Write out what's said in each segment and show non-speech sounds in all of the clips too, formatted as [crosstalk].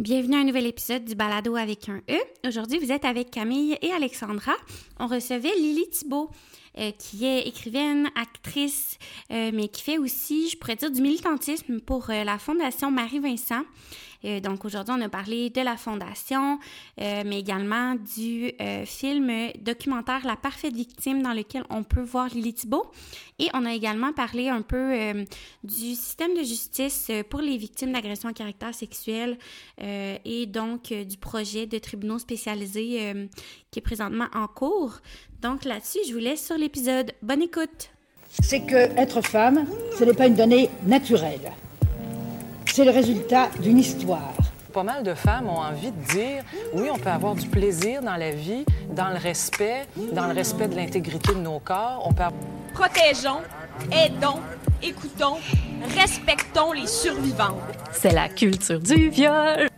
Bienvenue à un nouvel épisode du Balado avec un E. Aujourd'hui, vous êtes avec Camille et Alexandra. On recevait Lily Thibault, euh, qui est écrivaine, actrice, euh, mais qui fait aussi, je pourrais dire, du militantisme pour euh, la Fondation Marie-Vincent. Donc aujourd'hui, on a parlé de la Fondation, mais également du film documentaire La parfaite victime dans lequel on peut voir Lily Thibault. Et on a également parlé un peu du système de justice pour les victimes d'agressions à caractère sexuel et donc du projet de tribunaux spécialisés qui est présentement en cours. Donc là-dessus, je vous laisse sur l'épisode. Bonne écoute. C'est que être femme, ce n'est pas une donnée naturelle. C'est le résultat d'une histoire. Pas mal de femmes ont envie de dire oui, on peut avoir du plaisir dans la vie, dans le respect, dans le respect de l'intégrité de nos corps. On peut Protégeons, aidons, écoutons, respectons les survivants. C'est la culture du viol.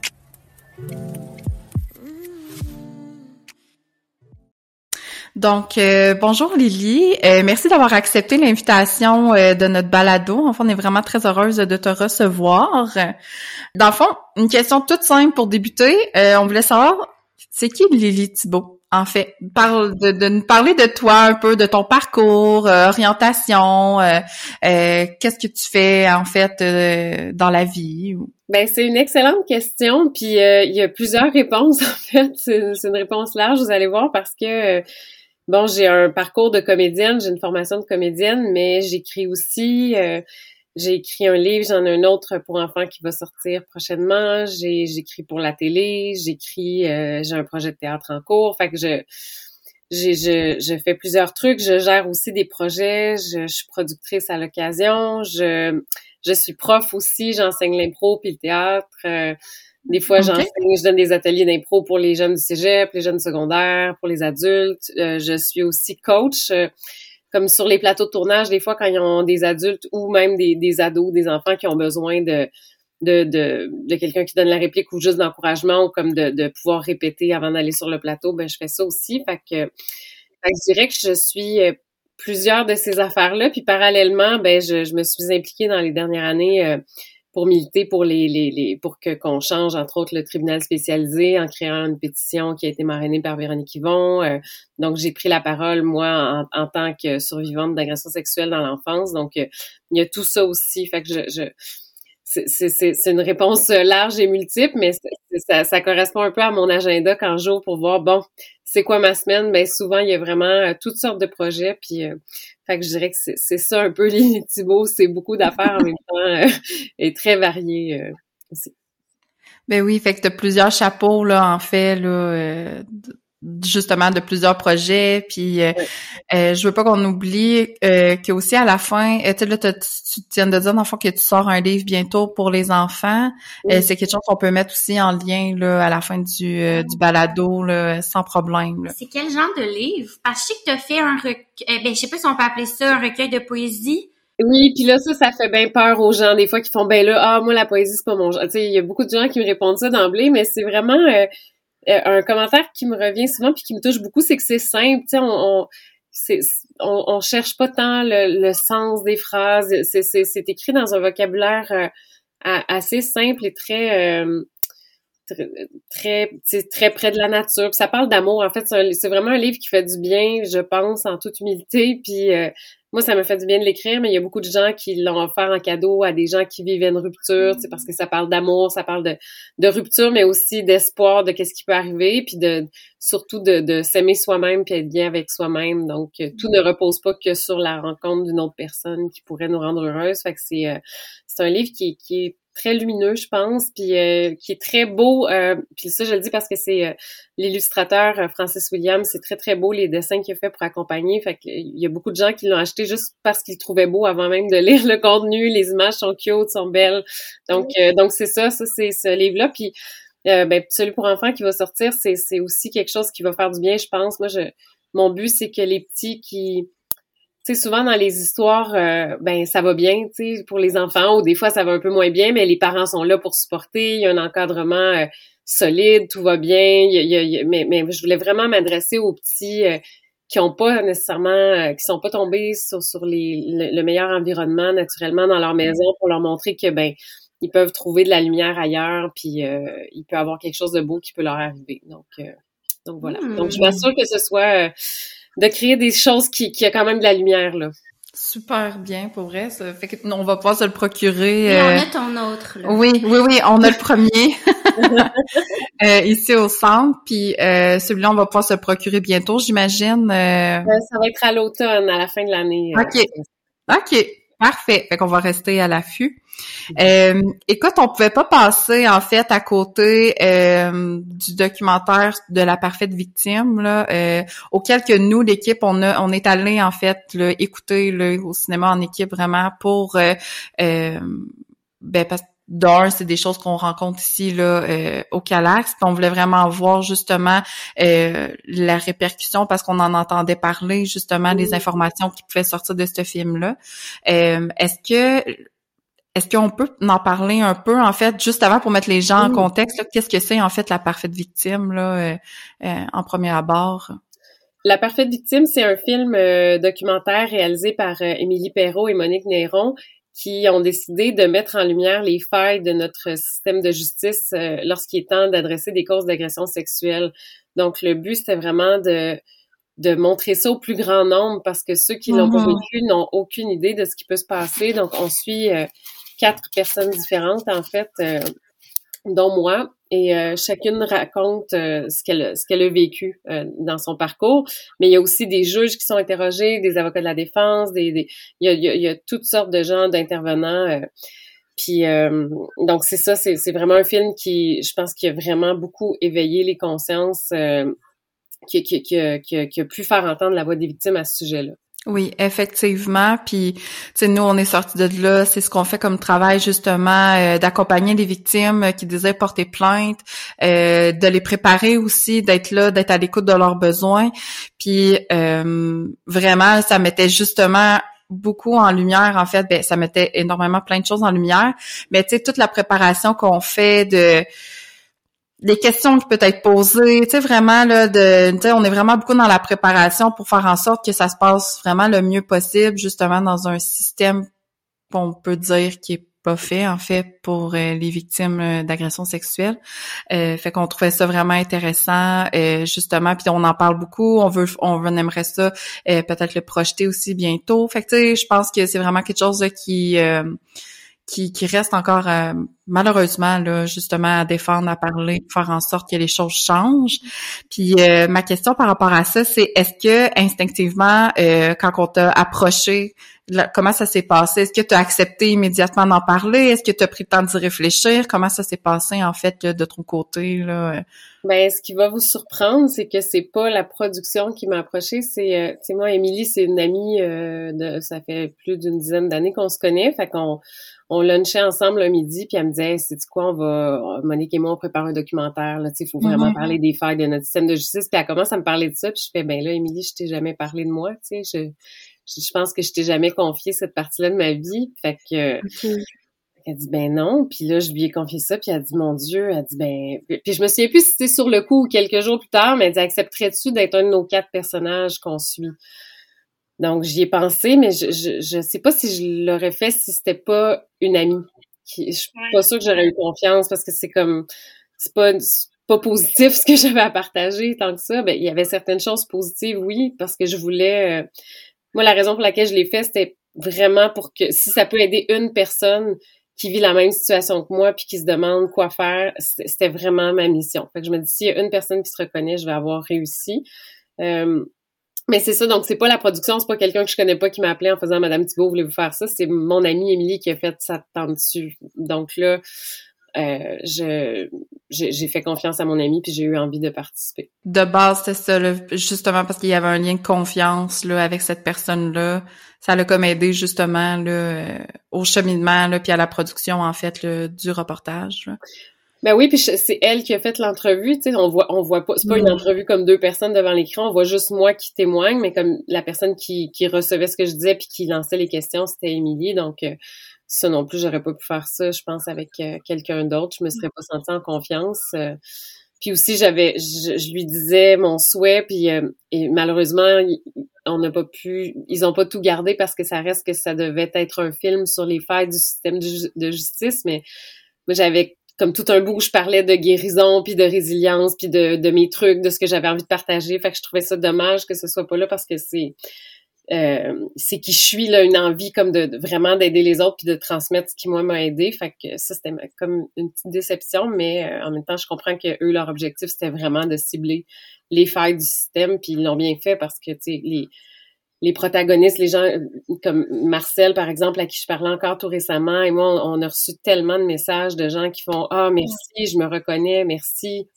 Donc, euh, bonjour Lily. Euh, merci d'avoir accepté l'invitation euh, de notre balado. Enfin, on est vraiment très heureuse de te recevoir. Dans le fond, une question toute simple pour débuter. on voulait savoir, c'est qui Lily Thibault? En fait, parle de, de, nous parler de toi un peu, de ton parcours, orientation, qu'est-ce que tu fais en fait dans la vie? Ben c'est une excellente question, puis il y a plusieurs réponses [laughs] en fait. C'est une réponse large, vous allez voir, parce que bon, j'ai un parcours de comédienne, j'ai une formation de comédienne, mais j'écris aussi. Euh, j'ai écrit un livre, j'en ai un autre pour enfants qui va sortir prochainement. J'ai j'écris pour la télé, j'écris, euh, j'ai un projet de théâtre en cours. Fait que je je, je fais plusieurs trucs. Je gère aussi des projets. Je, suis productrice à l'occasion. Je je suis prof aussi. J'enseigne l'impro puis le théâtre. Euh, des fois, j'enseigne, je donne des ateliers d'impro pour les jeunes du cégep, les jeunes secondaires, pour les adultes. Euh, je suis aussi coach, euh, comme sur les plateaux de tournage, des fois, quand ils ont des adultes ou même des, des ados, des enfants qui ont besoin de, de, de, de quelqu'un qui donne la réplique ou juste d'encouragement ou comme de, de pouvoir répéter avant d'aller sur le plateau, ben je fais ça aussi. Fait que, fait que je dirais que je suis euh, plusieurs de ces affaires-là. Puis parallèlement, ben je, je me suis impliquée dans les dernières années pour militer pour les, les, les pour que qu'on change entre autres le tribunal spécialisé en créant une pétition qui a été marrainée par Véronique Yvon. Euh, donc j'ai pris la parole moi en, en tant que survivante d'agression sexuelle dans l'enfance. Donc euh, il y a tout ça aussi. Fait que je, je c'est une réponse large et multiple, mais ça, ça, correspond un peu à mon agenda quand j'ouvre pour voir, bon, c'est quoi ma semaine? Ben souvent, il y a vraiment euh, toutes sortes de projets, puis fait que je dirais que c'est ça un peu [laughs] les Thibault, c'est beaucoup d'affaires en même temps euh, et très varié euh, aussi. Ben oui, fait que t'as plusieurs chapeaux là en fait là euh, justement de plusieurs projets puis euh, euh, je veux pas qu'on oublie euh, que aussi à la fin tu là tu viens de dire dans le fond que tu sors un livre bientôt pour les enfants. C'est quelque chose qu'on peut mettre aussi en lien là à la fin du, du balado là, sans problème c'est quel genre de livre? Parce que je sais que tu as fait un recueil ben je sais pas si on peut appeler ça un recueil de poésie. Oui, puis là ça, ça fait bien peur aux gens des fois qui font ben là ah moi la poésie c'est pas mon genre. Tu sais, il y a beaucoup de gens qui me répondent ça d'emblée, mais c'est vraiment euh, un commentaire qui me revient souvent puis qui me touche beaucoup, c'est que c'est simple. Tu sais, on, on, on, cherche pas tant le, sens des phrases. C'est écrit dans un vocabulaire euh, assez simple et très euh, très très, près de la nature. Puis ça parle d'amour. En fait, c'est vraiment un livre qui fait du bien, je pense, en toute humilité. Puis moi, ça me fait du bien de l'écrire, mais il y a beaucoup de gens qui l'ont offert en cadeau à des gens qui vivaient une rupture, c'est parce que ça parle d'amour, ça parle de, de rupture, mais aussi d'espoir de qu'est-ce qui peut arriver, puis de surtout de, de s'aimer soi-même puis être bien avec soi-même. Donc, euh, tout ne repose pas que sur la rencontre d'une autre personne qui pourrait nous rendre heureuse. Fait que c'est euh, c'est un livre qui, qui est très lumineux, je pense, puis euh, qui est très beau. Euh, puis ça, je le dis parce que c'est euh, l'illustrateur Francis Williams, c'est très très beau les dessins qu'il a fait pour accompagner. Fait qu'il y a beaucoup de gens qui l'ont acheté juste parce qu'ils le trouvaient beau avant même de [laughs] lire le contenu. Les images sont cute, sont belles. Donc donc c'est ça, ça c'est ce livre-là. Puis ben, celui pour enfants qui va sortir, c'est c'est aussi quelque chose qui va faire du bien, je pense. Moi, je mon but c'est que les petits qui sais, souvent dans les histoires, euh, ben ça va bien, tu sais, pour les enfants, ou des fois ça va un peu moins bien, mais les parents sont là pour supporter, il y a un encadrement euh, solide, tout va bien. Il mais, mais je voulais vraiment m'adresser aux petits euh, qui ont pas nécessairement, qui sont pas tombés sur, sur les, le, meilleur environnement naturellement dans leur maison pour leur montrer que ben ils peuvent trouver de la lumière ailleurs, puis il peut avoir quelque chose de beau qui peut leur arriver. Donc, donc voilà. Donc je m'assure que ce soit de créer des choses qui, qui a quand même de la lumière là. Super bien, pour vrai. Ça fait que on va pouvoir se le procurer. Et on a ton autre. Là. Oui, oui, oui, on a le premier [laughs] euh, ici au centre. Puis euh, celui-là, on va pouvoir se le procurer bientôt, j'imagine. Euh... Ça va être à l'automne, à la fin de l'année. Euh, OK. OK. Parfait. Fait qu'on va rester à l'affût. Euh, écoute, on pouvait pas passer en fait à côté euh, du documentaire de la parfaite victime là, euh, auquel que nous l'équipe on a on est allé en fait là, écouter là, au cinéma en équipe vraiment pour euh, euh ben parce d'un, c'est des choses qu'on rencontre ici là euh, au Calax. on voulait vraiment voir justement euh, la répercussion parce qu'on en entendait parler justement des informations qui pouvaient sortir de ce film-là. Euh, est-ce que est-ce qu'on peut en parler un peu en fait juste avant pour mettre les gens en contexte Qu'est-ce que c'est en fait la parfaite victime là en premier abord? La parfaite victime, c'est un film documentaire réalisé par Émilie Perrault et Monique Néron qui ont décidé de mettre en lumière les failles de notre système de justice euh, lorsqu'il est temps d'adresser des causes d'agression sexuelle. Donc, le but, c'était vraiment de, de montrer ça au plus grand nombre parce que ceux qui l'ont pas mm-hmm. vécu n'ont aucune idée de ce qui peut se passer. Donc, on suit euh, quatre personnes différentes, en fait, euh, dont moi, et euh, chacune raconte euh, ce qu'elle ce qu'elle a vécu euh, dans son parcours. Mais il y a aussi des juges qui sont interrogés, des avocats de la défense, des, des il, y a, il, y a, toutes sortes de gens d'intervenants. puis donc c'est ça, c'est, c'est vraiment un film qui, je pense, qui a vraiment beaucoup éveillé les consciences, qui, qui, qui, qui, qui a pu faire entendre la voix des victimes à ce sujet-là. Oui, effectivement. Puis, tu sais, nous, on est sortis de là. C'est ce qu'on fait comme travail, justement, euh, d'accompagner des victimes euh, qui désirent porter plainte, euh, de les préparer aussi, d'être là, d'être à l'écoute de leurs besoins. Puis, vraiment, ça mettait justement beaucoup en lumière. En fait, ben, ça mettait énormément plein de choses en lumière. Mais, tu sais, toute la préparation qu'on fait de les questions qui peuvent être posées, tu sais vraiment là de tu on est vraiment beaucoup dans la préparation pour faire en sorte que ça se passe vraiment le mieux possible justement dans un système qu'on peut dire qui est pas fait en fait pour euh, les victimes euh, d'agressions sexuelles. Euh, fait qu'on trouvait ça vraiment intéressant justement puis on en parle beaucoup, on veut on aimerait ça peut-être le projeter aussi bientôt. Fait que tu sais je pense que c'est vraiment quelque chose qui qui, qui reste encore euh, malheureusement là justement à défendre, à parler, faire en sorte que les choses changent. Puis euh, ma question par rapport à ça, c'est est-ce que instinctivement, euh, quand on t'a approché, comment ça s'est passé? Est-ce que tu as accepté immédiatement d'en parler? Est-ce que tu as pris le temps d'y réfléchir? Comment ça s'est passé en fait de ton côté là? Ben, ce qui va vous surprendre, c'est que c'est pas la production qui m'a approché, c'est, euh, moi, Émilie, c'est une amie de, ça fait plus d'une dizaine d'années qu'on se connaît, fait qu'on on lunchait ensemble un midi, puis elle me disait, c'est quoi, on va, Monique et moi, on prépare un documentaire, là, tu sais, il faut vraiment mm-hmm. parler des failles de notre système de justice. Puis elle commence à me parler de ça, puis je fais, ben là, Émilie, je t'ai jamais parlé de moi, tu sais, je, je, pense que je t'ai jamais confié cette partie-là de ma vie. Fait que, elle dit, ben non, puis là, je lui ai confié ça, puis elle dit, mon Dieu, elle dit, ben, puis je me souviens plus si c'était sur le coup ou quelques jours plus tard, mais elle dit, accepterais-tu d'être un de nos quatre personnages qu'on suit? Donc, j'y ai pensé, mais je, je, je sais pas si je l'aurais fait si c'était pas une amie. Qui, je suis pas sûre que j'aurais eu confiance parce que c'est comme, c'est pas, pas positif ce que [laughs] j'avais à partager tant que ça. Ben, il y avait certaines choses positives, oui, parce que je voulais, euh, moi, la raison pour laquelle je l'ai fait, c'était vraiment pour que, si ça peut aider une personne qui vit la même situation que moi puis qui se demande quoi faire, c'était vraiment ma mission. Fait que je me dis, s'il y a une personne qui se reconnaît, je vais avoir réussi. Euh, mais c'est ça, donc c'est pas la production, c'est pas quelqu'un que je connais pas qui m'a appelé en faisant Madame Thibault, voulez-vous faire ça? C'est mon amie Émilie qui a fait ça temps dessus. Donc là, euh, je j'ai fait confiance à mon ami puis j'ai eu envie de participer. De base, c'était ça, justement parce qu'il y avait un lien de confiance là avec cette personne-là. Ça l'a comme aidé justement là, euh, au cheminement là, puis à la production en fait du reportage. Là. Ben oui, puis c'est elle qui a fait l'entrevue, tu sais, on voit on voit pas c'est pas une mm. entrevue comme deux personnes devant l'écran, on voit juste moi qui témoigne, mais comme la personne qui, qui recevait ce que je disais puis qui lançait les questions, c'était Émilie, donc euh, ça non plus, j'aurais pas pu faire ça, je pense avec euh, quelqu'un d'autre, je me serais pas sentie en confiance. Euh. puis aussi j'avais je, lui disais mon souhait puis et malheureusement on n'a pas pu, ils ont pas tout gardé parce que ça reste que ça devait être un film sur les failles du système de, justice, mais moi j'avais comme tout un bout où je parlais de guérison puis de résilience puis de, de mes trucs, de ce que j'avais envie de partager. Fait que je trouvais ça dommage que ce soit pas là parce que c'est euh, c'est qui je suis là une envie comme de, vraiment d'aider les autres puis de transmettre ce qui moi m'a aidé fait que ça c'était comme une petite déception mais euh, en même temps je comprends que eux leur objectif c'était vraiment de cibler les failles du système puis ils l'ont bien fait parce que tu sais les les protagonistes, les gens comme Marcel, par exemple, à qui je parlais encore tout récemment, et moi, on, a reçu tellement de messages de gens qui font Ah, merci, je me reconnais, merci,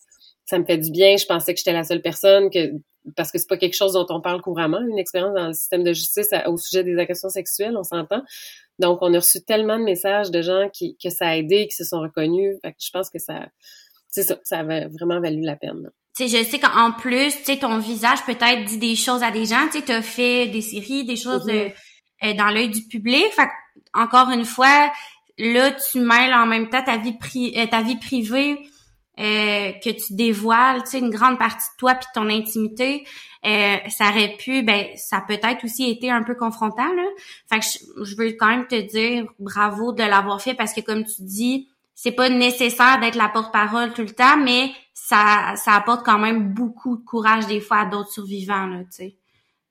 ça me fait du bien, je pensais que j'étais la seule personne, que parce que c'est pas quelque chose dont on parle couramment, une expérience dans le système de justice au sujet des agressions sexuelles, on s'entend. Donc, on a reçu tellement de messages de gens qui, que ça a aidé, qui se sont reconnus. Fait que je pense que ça, ça, ça avait vraiment valu la peine. Tu sais, je sais qu'en plus, tu sais, ton visage peut-être dit des choses à des gens. Tu sais, t'as fait des séries, des choses mm-hmm. euh, euh, dans l'œil du public. Fait encore une fois, là, tu mêles en même temps ta vie, pri euh, ta vie privée euh, que tu dévoiles, tu sais, une grande partie de toi puis ton intimité, euh, ça aurait pu, ben, ça peut-être aussi été un peu confrontant, là. Fait que je, veux quand même te dire bravo de l'avoir fait parce que comme tu dis, c'est pas nécessaire d'être la porte-parole tout le temps, mais ça, ça apporte quand même beaucoup de courage des fois à d'autres survivants, là, tu sais,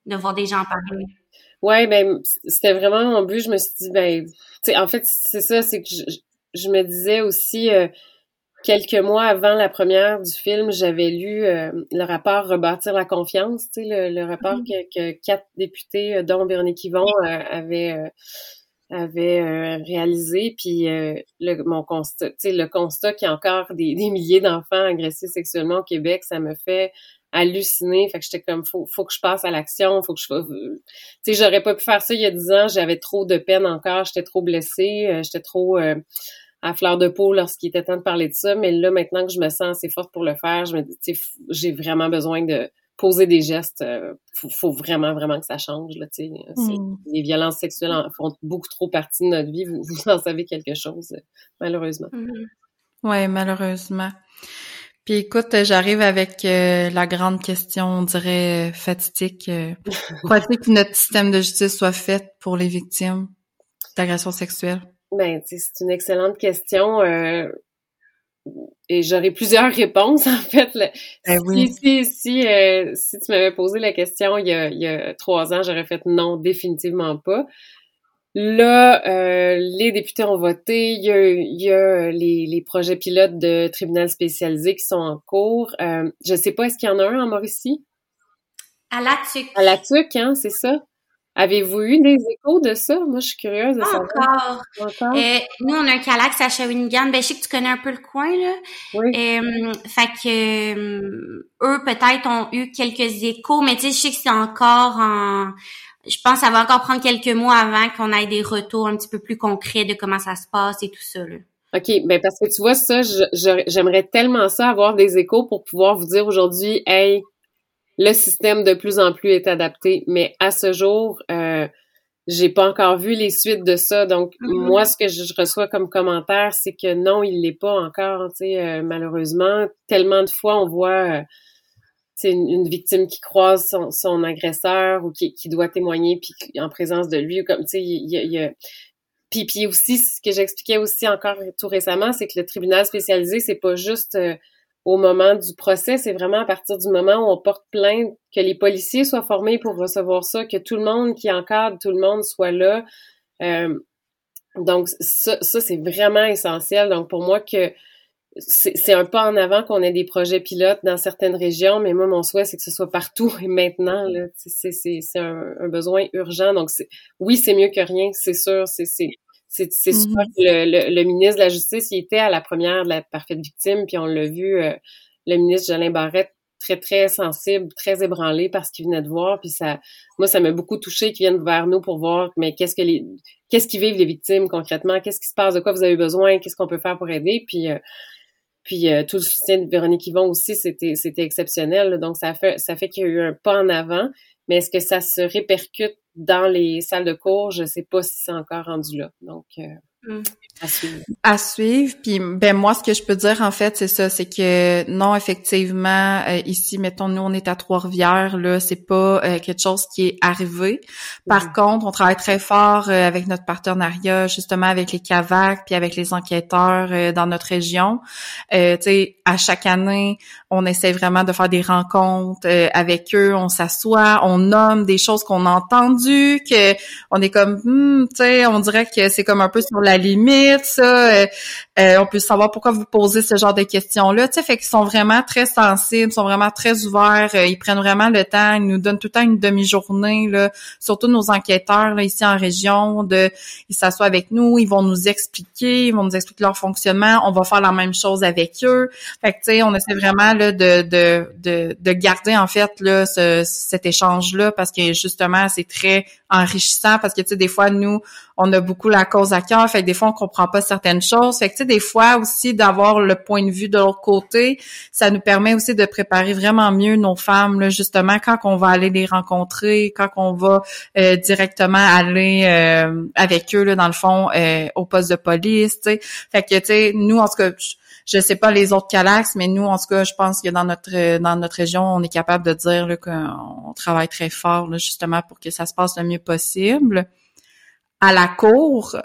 de voir des gens parler. Ouais, ben, c'était vraiment mon but. Je me suis dit, ben, tu sais, en fait, c'est ça, c'est que je, je, me disais aussi, euh, quelques mois avant la première du film, j'avais lu euh, le rapport Rebâtir la confiance, tu sais, le, rapport mm-hmm. que, quatre députés, euh, dont Véronique Yvon, euh, avaient, avait, réalisé. Puis le, mon constat, le constat qu'il y a encore des, milliers d'enfants agressés sexuellement au Québec, ça me fait halluciner. Fait que j'étais comme, faut, faut que je passe à l'action, faut que je... Tu sais, j'aurais pas pu faire ça il y a dix ans, j'avais trop de peine encore, j'étais trop blessée, j'étais trop à fleur de peau lorsqu'il était temps de parler de ça, mais là, maintenant que je me sens assez forte pour le faire, je me dis, j'ai vraiment besoin de poser des gestes. Euh, faut, vraiment, vraiment que ça change. Là, mm. Les violences sexuelles font beaucoup trop partie de notre vie. Vous, vous en savez quelque chose, malheureusement. Mm-hmm. Ouais, malheureusement. Puis écoute, j'arrive avec euh, la grande question, on dirait fatidique. Euh, [laughs] Crois-tu que notre système de justice soit fait pour les victimes d'agressions sexuelles? Ben, c'est une excellente question. Euh, et j'aurais plusieurs réponses, [laughs] en fait. Ben si, si, si, euh, si, tu m'avais posé la question il y a, il y a trois ans, j'aurais fait non, définitivement pas. Là, euh, les députés ont voté. Il y a, il y a les, les, projets pilotes de tribunal spécialisé qui sont en cours. Euh, je sais pas, est-ce qu'il y en a un en Mauricie? À la TUC. À la TUC, hein, c'est ça? Avez-vous eu des échos de ça? Moi, je suis curieuse de savoir. Encore. Encore? Euh, nous, on a un calax à Shawinigan. Ben, je sais que tu connais un peu le coin, là. Oui. Euh, fait que euh, eux, peut-être, ont eu quelques échos, mais tu sais, je sais que c'est encore en... Je pense que ça va encore prendre quelques mois avant qu'on ait des retours un petit peu plus concrets de comment ça se passe et tout ça, là. OK, ben parce que tu vois ça, j'aimerais tellement ça avoir des échos pour pouvoir vous dire aujourd'hui, hey, le système de plus en plus est adapté, mais à ce jour, euh, j'ai pas encore vu les suites de ça. Donc, mm-hmm. moi, ce que je reçois comme commentaire, c'est que non, il l'est pas encore, tu sais, euh, malheureusement. Tellement de fois, on voit c'est euh, une, victime qui croise son, agresseur ou qui, doit témoigner puis en présence de lui ou comme tu sais il y a, puis, puis aussi ce que j'expliquais aussi encore tout récemment c'est que le tribunal spécialisé c'est pas juste euh, au moment du procès, c'est vraiment à partir du moment où on porte plainte, que les policiers soient formés pour recevoir ça, que tout le monde qui encadre tout le monde soit là. Euh, donc, ça, ça c'est vraiment essentiel. Donc, pour moi, que c'est un pas en avant qu'on ait des projets pilotes dans certaines régions, mais moi, mon souhait, c'est que ce soit partout et maintenant. C'est un, un, besoin urgent. Donc, oui, c'est mieux que rien, c'est sûr. C'est c'est c'est sûr que le, le, ministre de la Justice, il était à la première de la parfaite victime, puis on l'a vu, euh, le ministre Jolin Barrette, très, très sensible, très ébranlé parce qu'il venait de voir, puis ça, moi, ça m'a beaucoup touché qu'il vienne vers nous pour voir, mais qu'est-ce que les, qu'est-ce qui vivent les victimes concrètement, qu'est-ce qui se passe, de quoi vous avez besoin, qu'est-ce qu'on peut faire pour aider, puis euh, puis euh, tout le soutien de Véronique Yvon aussi, c'était c'était exceptionnel. donc ça fait ça fait qu'il y a eu un pas en avant. Mais est-ce que ça se répercute dans les salles de cours? Je sais pas si c'est encore rendu là. Donc, euh, Mm. À suivre. À suivre. Puis ben moi, ce que je peux dire en fait, c'est ça, c'est que non, effectivement, euh, ici, mettons, nous, on est à Trois-Rivières, là, c'est pas euh, quelque chose qui est arrivé. Par Mhm. contre, on travaille très fort euh, avec notre partenariat, justement, avec les CAVAC, puis avec les enquêteurs euh, dans notre région. Euh, tu sais, à chaque année, on essaie vraiment de faire des rencontres euh, avec eux, on s'assoit, on nomme des choses qu'on a entendues, que on est comme, hmm, tu sais, on dirait que c'est comme un peu sur la limite, ça. Euh, on peut savoir pourquoi vous posez ce genre de questions-là. Tu sais, fait qu'ils sont vraiment très sensibles, sont vraiment très ouverts. euh, ils prennent vraiment le temps. Ils nous donnent tout le temps une demi-journée. Surtout nos enquêteurs, là, ici en région, de, ils s'assoient avec nous, ils vont nous expliquer, ils vont nous expliquer leur fonctionnement. On va faire la même chose avec eux. Fait que, tu sais, on essaie vraiment, là, de, de, de, de garder, en fait, là, ce, cet échange-là parce que, justement, c'est très enrichissant parce que, tu sais, des fois, nous, on a beaucoup la cause à cœur, fait que des fois on comprend pas certaines choses. Fait que tu sais des fois aussi d'avoir le point de vue de l'autre côté, ça nous permet aussi de préparer vraiment mieux nos femmes là, justement quand on va aller les rencontrer, quand on va euh, directement aller euh, avec eux là dans le fond euh, au poste de police, tu sais. Fait que tu sais nous en tout cas je- sais pas les autres calax, mais nous, en tout cas, je pense que dans notre dans notre région, on est capable de dire qu'on travaille très fort là, justement pour que ça se passe le mieux possible à la cour.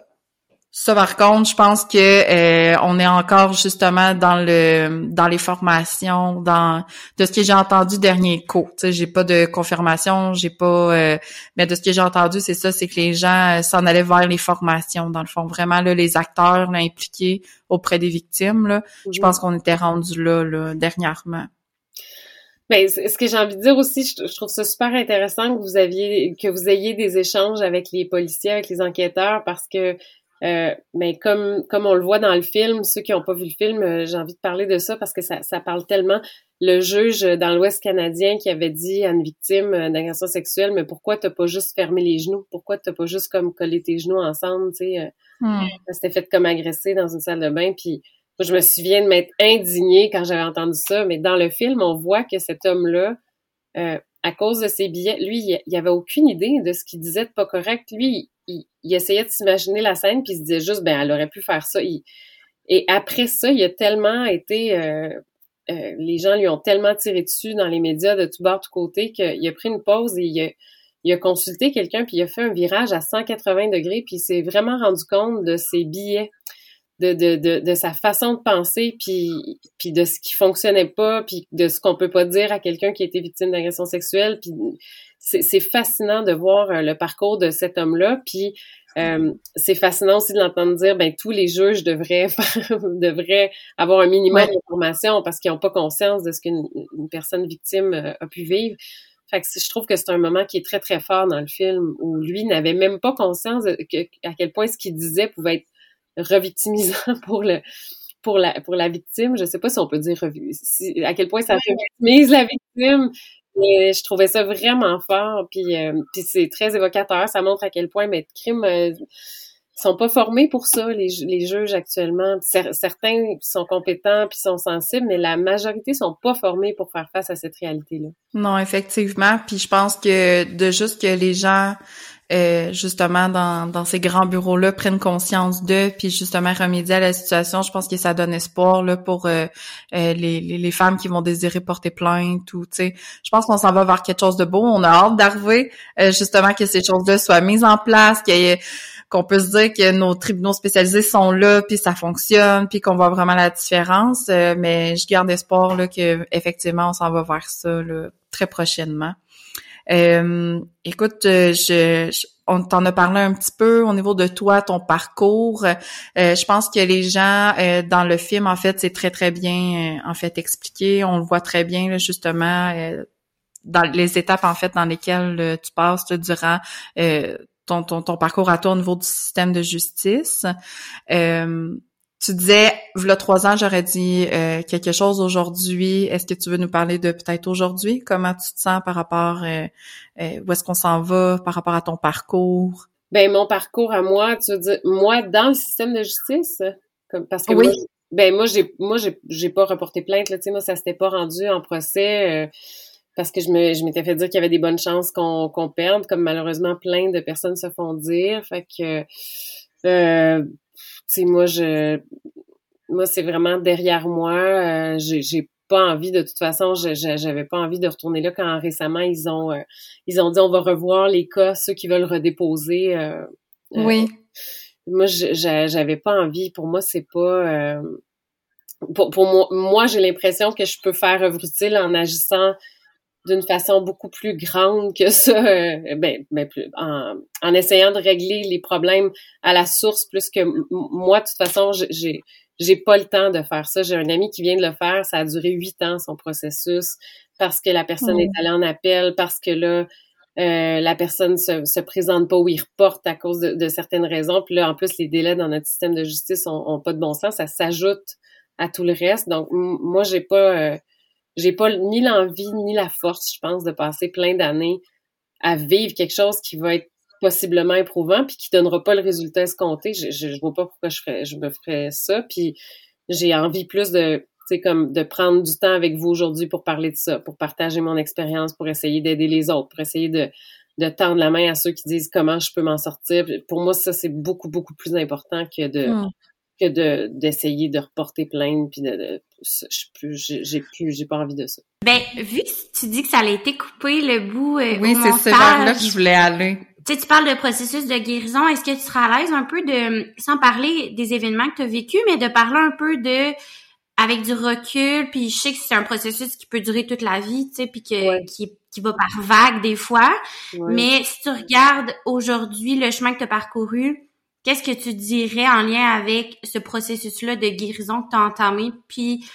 Ça, par contre, je pense que euh, on est encore justement dans le dans les formations, dans de ce que j'ai entendu dernier cours. Tu sais, j'ai pas de confirmation, j'ai pas, euh, mais de ce que j'ai entendu, c'est ça, c'est que les gens euh, s'en allaient vers les formations, dans le fond, vraiment là, les acteurs là, impliqués auprès des victimes. Là, je pense qu'on était rendu là, là dernièrement. Ben, c- ce que j'ai envie de dire aussi, je trouve ça super intéressant que vous aviez, que vous ayez des échanges avec les policiers, avec les enquêteurs, parce que, euh, ben, comme, comme on le voit dans le film, ceux qui n'ont pas vu le film, euh, j'ai envie de parler de ça parce que ça, ça parle tellement. Le juge dans l'Ouest canadien qui avait dit à une victime euh, d'agression sexuelle, mais pourquoi t'as pas juste fermé les genoux? Pourquoi t'as pas juste comme collé tes genoux ensemble, tu sais? euh, Hmm. fait comme agresser dans une salle de bain, puis moi, je me souviens de m'être indignée quand j'avais entendu ça, mais dans le film, on voit que cet homme-là, euh, à cause de ses billets, lui, il, avait aucune idée de ce qu'il disait de pas correct. Lui, il, essayait de s'imaginer la scène, puis il se disait juste, ben, elle aurait pu faire ça. Et après ça, il a tellement été... euh, euh, les gens lui ont tellement tiré dessus dans les médias de tout bord, de tout côté, qu'il a pris une pause et il a, il a consulté quelqu'un, puis il a fait un virage à 180 degrés, puis il s'est vraiment rendu compte de ses billets, de, de, de, de sa façon de penser, puis, puis de ce qui fonctionnait pas, puis de ce qu'on peut pas dire à quelqu'un qui a été victime d'agression sexuelle. Puis c'est c'est fascinant de voir euh, le parcours de cet homme-là, puis euh, c'est fascinant aussi de l'entendre dire, ben tous les juges devraient [laughs] faire- devraient avoir un minimum Ouais. d'informations parce qu'ils n'ont pas conscience de ce qu'une une personne victime euh, a pu vivre. Fait que je trouve que c'est un moment qui est très, très fort dans le film où lui n'avait même pas conscience de, que, à quel point ce qu'il disait pouvait être revictimisant [laughs] pour le pour la pour la victime. Je sais pas si on peut dire si- à quel point ça revictimise la victime. Mais je trouvais ça vraiment fort. Puis, euh, puis c'est très évocateur. Ça montre à quel point mais de crime euh, sont pas formés pour ça, les, les juges actuellement. Cer- certains sont compétents puis sont sensibles, mais la majorité sont pas formés pour faire face à cette réalité-là. Non, effectivement. Puis je pense que de juste que les gens, euh, justement, dans, dans ces grands bureaux-là, prennent conscience d'eux, puis justement remédier à la situation, je pense que ça donne espoir là, pour euh, euh, les, les, femmes qui vont désirer porter plainte ou, tu sais, je pense qu'on s'en va vers quelque chose de beau. On a hâte d'arriver, euh, justement, que ces choses-là soient mises en place, qu'il qu'on peut se dire que nos tribunaux spécialisés sont là, puis ça fonctionne, puis qu'on voit vraiment la différence. Euh, mais je garde espoir là, que effectivement on s'en va vers ça là, très prochainement. Euh, écoute, euh, je, on t'en a parlé un petit peu au niveau de toi, ton parcours. Euh, je pense que les gens euh, dans le film, en fait, c'est très très bien euh, en fait expliqué. On le voit très bien là, justement euh, dans les étapes en fait dans lesquelles euh, tu passes là, durant ton, ton, ton parcours à toi au niveau du système de justice. Tu disais, v'là trois ans, j'aurais dit euh, quelque chose aujourd'hui. Est-ce que tu veux nous parler de peut-être aujourd'hui? Comment tu te sens par rapport, euh, euh, où est-ce qu'on s'en va par rapport à ton parcours? Ben mon parcours à moi, tu veux dire moi dans le système de justice, comme parce que Oui. moi, ben moi j'ai moi j'ai j'ai pas reporté plainte là, tu sais moi ça s'était pas rendu en procès euh, parce que je me je m'étais fait dire qu'il y avait des bonnes chances qu'on qu'on perde comme malheureusement plein de personnes se font dire, fait que euh, sais, moi, je, moi, c'est vraiment derrière moi. Euh, j'ai pas envie, de toute façon, j'avais pas envie de retourner là quand récemment ils ont, euh, ils ont dit on va revoir les cas, ceux qui veulent redéposer. Euh, oui. Moi, j'avais pas envie. Pour moi, c'est pas. pour, pour moi, moi j'ai l'impression que je peux faire œuvre utile en agissant d'une façon beaucoup plus grande que ça, euh, ben, ben plus, en, en, essayant de régler les problèmes à la source plus que moi, de toute façon, j'ai j'ai pas le temps de faire ça. J'ai un ami qui vient de le faire, ça a duré huit ans son processus parce que la personne est allée en appel, parce que là, euh, la personne se, se présente pas ou il reporte à cause de, de, certaines raisons. Puis là, en plus, les délais dans notre système de justice ont, ont pas de bon sens. Ça s'ajoute à tout le reste. Donc, moi, j'ai pas... Euh, j'ai pas ni l'envie ni la force, je pense, de passer plein d'années à vivre quelque chose qui va être possiblement éprouvant puis qui donnera pas le résultat escompté. Je, je, vois pas pourquoi je ferais, je me ferais ça. Puis j'ai envie plus de, tu comme de prendre du temps avec vous aujourd'hui pour parler de ça, pour partager mon expérience, pour essayer d'aider les autres, pour essayer de, de tendre la main à ceux qui disent comment je peux m'en sortir. Pour moi, ça, c'est beaucoup, beaucoup plus important que de, hmm que de d'essayer de reporter plainte puis de, de j'ai plus j'ai pas envie de ça. Ben vu que tu dis que ça a été coupé le bout euh, Oui, c'est ce vers-là que je voulais aller. Tu sais, tu parles de processus de guérison. Est-ce que tu seras à l'aise un peu de, sans parler des événements que tu as vécu, mais de parler un peu de, avec du recul, puis je sais que c'est un processus qui peut durer toute la vie, tu sais, puis que, qui, qui va par vague des fois. Mais si tu regardes aujourd'hui le chemin que tu as parcouru, Qu'est-ce que tu dirais en lien avec ce processus-là de guérison que tu as entamé, puis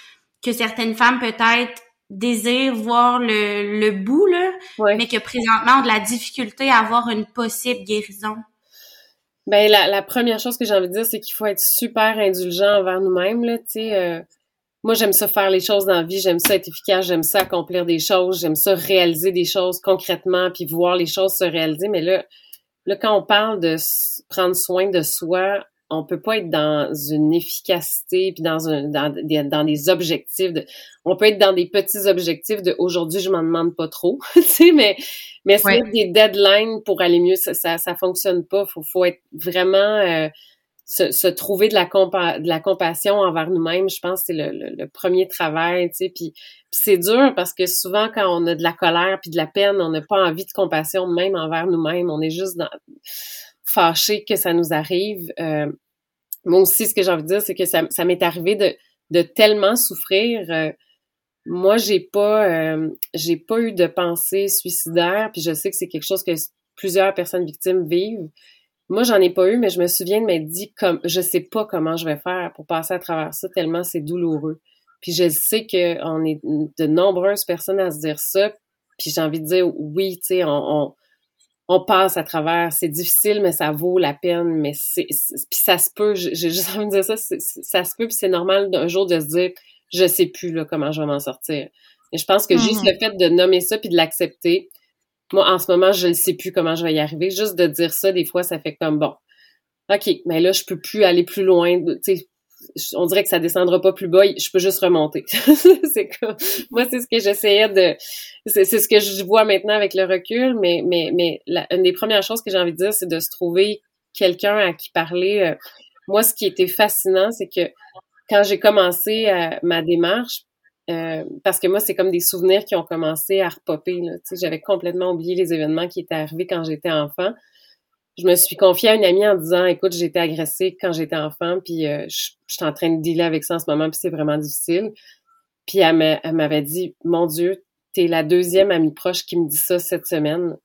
que certaines femmes peut-être désirent voir le, le bout, là, mais que présentement ont de la difficulté à avoir une possible guérison? Ben la, la première chose que j'ai envie de dire, c'est qu'il faut être super indulgent envers nous-mêmes. Là, euh, moi, j'aime ça faire les choses dans la vie, j'aime ça être efficace, j'aime ça accomplir des choses, j'aime ça réaliser des choses concrètement, puis voir les choses se réaliser. Mais là, Là, quand on parle de prendre soin de soi, on peut pas être dans une efficacité puis dans un dans des, dans des objectifs de, on peut être dans des petits objectifs de aujourd'hui je m'en demande pas trop [laughs] tu sais mais mais c'est des deadlines pour aller mieux ça ça, ça fonctionne pas. Faut faut être vraiment euh, se, trouver de la, compa de la compassion envers nous-mêmes, je pense c'est le, premier travail, tu sais. Puis, c'est dur parce que souvent, quand on a de la colère puis de la peine, on n'a pas envie de compassion même envers nous-mêmes. On est juste dans, fâché que ça nous arrive. Euh, moi aussi, ce que j'ai envie de dire, c'est que ça, ça m'est arrivé de, de tellement souffrir. Euh, moi, j'ai pas, euh, j'ai pas eu de pensée suicidaire, puis je sais que c'est quelque chose que plusieurs personnes victimes vivent. Moi, j'en ai pas eu, mais je me souviens de m'être dit comme je sais pas comment je vais faire pour passer à travers ça tellement c'est douloureux. Puis je sais que on est de nombreuses personnes à se dire ça. Puis j'ai envie de dire oui, tu sais, on, on, passe à travers. C'est difficile, mais ça vaut la peine. Mais c'est puis ça se peut. J'ai juste [laughs] envie de dire ça. Ça se peut. Puis c'est normal d'un jour de se dire je sais plus là comment je vais m'en sortir. Et je pense que juste mm-hmm. le fait de nommer ça puis de l'accepter, moi, en ce moment, je ne sais plus comment je vais y arriver. Juste de dire ça, des fois, ça fait comme bon. OK, mais là, je peux plus aller plus loin. on dirait que ça descendra pas plus bas, je peux juste remonter. [laughs] c'est comme, moi, c'est ce que j'essayais de, c'est, ce que je vois maintenant avec le recul, mais, mais, mais une des premières choses que j'ai envie de dire, c'est de se trouver quelqu'un à qui parler. Euh, moi, ce qui était fascinant, c'est que quand j'ai commencé euh, ma démarche, euh, parce que moi, c'est comme des souvenirs qui ont commencé à repopper. J'avais complètement oublié les événements qui étaient arrivés quand j'étais enfant. Je me suis confiée à une amie en disant, écoute, j'ai été agressée quand j'étais enfant, puis euh, je, suis en train de dealer avec ça en ce moment, puis c'est vraiment difficile. Puis elle m'avait dit, mon Dieu, t'es la deuxième amie proche qui me dit ça cette semaine.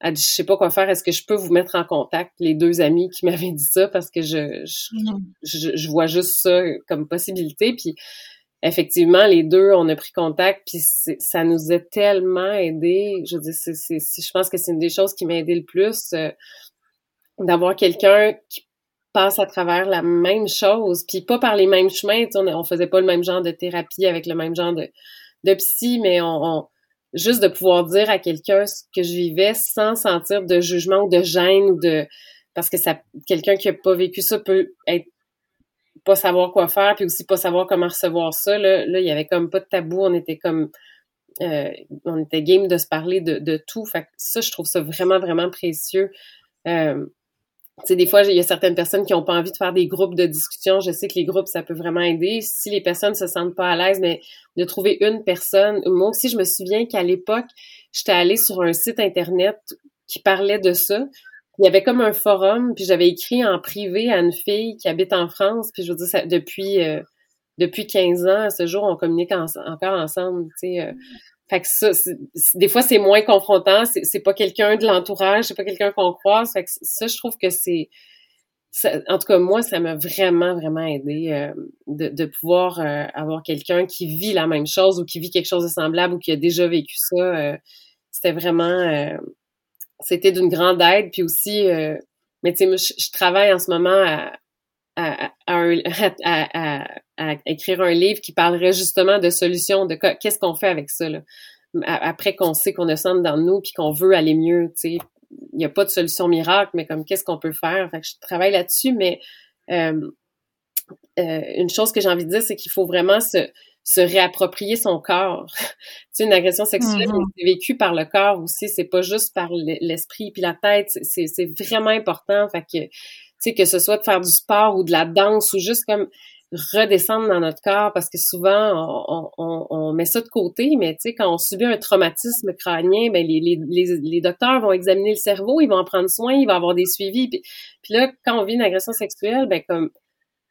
Elle dit, je sais pas quoi faire, est-ce que je peux vous mettre en contact, les deux amis qui m'avaient dit ça, parce que je, je, je vois juste ça comme possibilité. Puis effectivement, les deux, on a pris contact, puis ça nous a tellement aidé. Je dis, c'est, je pense que c'est une des choses qui m'a aidé le plus, euh, d'avoir quelqu'un qui passe à travers la même chose, puis pas par les mêmes chemins. On, on faisait pas le même genre de thérapie avec le même genre de, de psy, mais on, juste de pouvoir dire à quelqu'un ce que je vivais sans sentir de jugement ou de gêne ou de parce que ça quelqu'un qui a pas vécu ça peut être pas savoir quoi faire, puis aussi pas savoir comment recevoir ça. Là, là il y avait comme pas de tabou, on était comme euh, on était game de se parler de, de tout. Fait que ça, je trouve ça vraiment, vraiment précieux. Euh, tu sais, des fois, il y a certaines personnes qui n'ont pas envie de faire des groupes de discussion. Je sais que les groupes, ça peut vraiment aider. Si les personnes se sentent pas à l'aise, mais de trouver une personne. Moi aussi, je me souviens qu'à l'époque, j'étais allée sur un site internet qui parlait de ça. Il y avait comme un forum, puis j'avais écrit en privé à une fille qui habite en France, puis je veux dire, ça, depuis euh, depuis 15 ans, à ce jour, on communique encore ensemble, tu sais. Euh. Fait que ça, des fois, c'est moins confrontant. C'est pas quelqu'un de l'entourage, c'est pas quelqu'un qu'on croise. Fait que ça, je trouve que c'est... En tout cas, moi, ça m'a vraiment, vraiment aidé euh, de, de, pouvoir euh, avoir quelqu'un qui vit la même chose ou qui vit quelque chose de semblable ou qui a déjà vécu ça. C'était vraiment... C'était d'une grande aide. Puis aussi... mais tu sais, je, je, travaille en ce moment à, à, à, à, écrire un livre qui parlerait justement de solutions, de qu'est-ce qu'on fait avec ça, là? après qu'on sait qu'on a ça dans nous puis qu'on veut aller mieux, tu sais. Il n'y a pas de solution miracle, mais comme qu'est-ce qu'on peut faire? Fait que je travaille là-dessus, mais euh, euh, une chose que j'ai envie de dire, c'est qu'il faut vraiment se, se réapproprier son corps. [laughs] tu sais, une agression sexuelle, mm-hmm. c'est vécu par le corps aussi, c'est pas juste par l'esprit puis la tête, c'est vraiment important. Fait que sais, que ce soit de faire du sport ou de la danse ou juste comme redescendre dans notre corps parce que souvent on, on, on met ça de côté, mais tu sais, quand on subit un traumatisme crânien, ben les, les, les, docteurs vont examiner le cerveau, ils vont en prendre soin, il va avoir des suivis. Puis, puis là, quand on vit une agression sexuelle, ben comme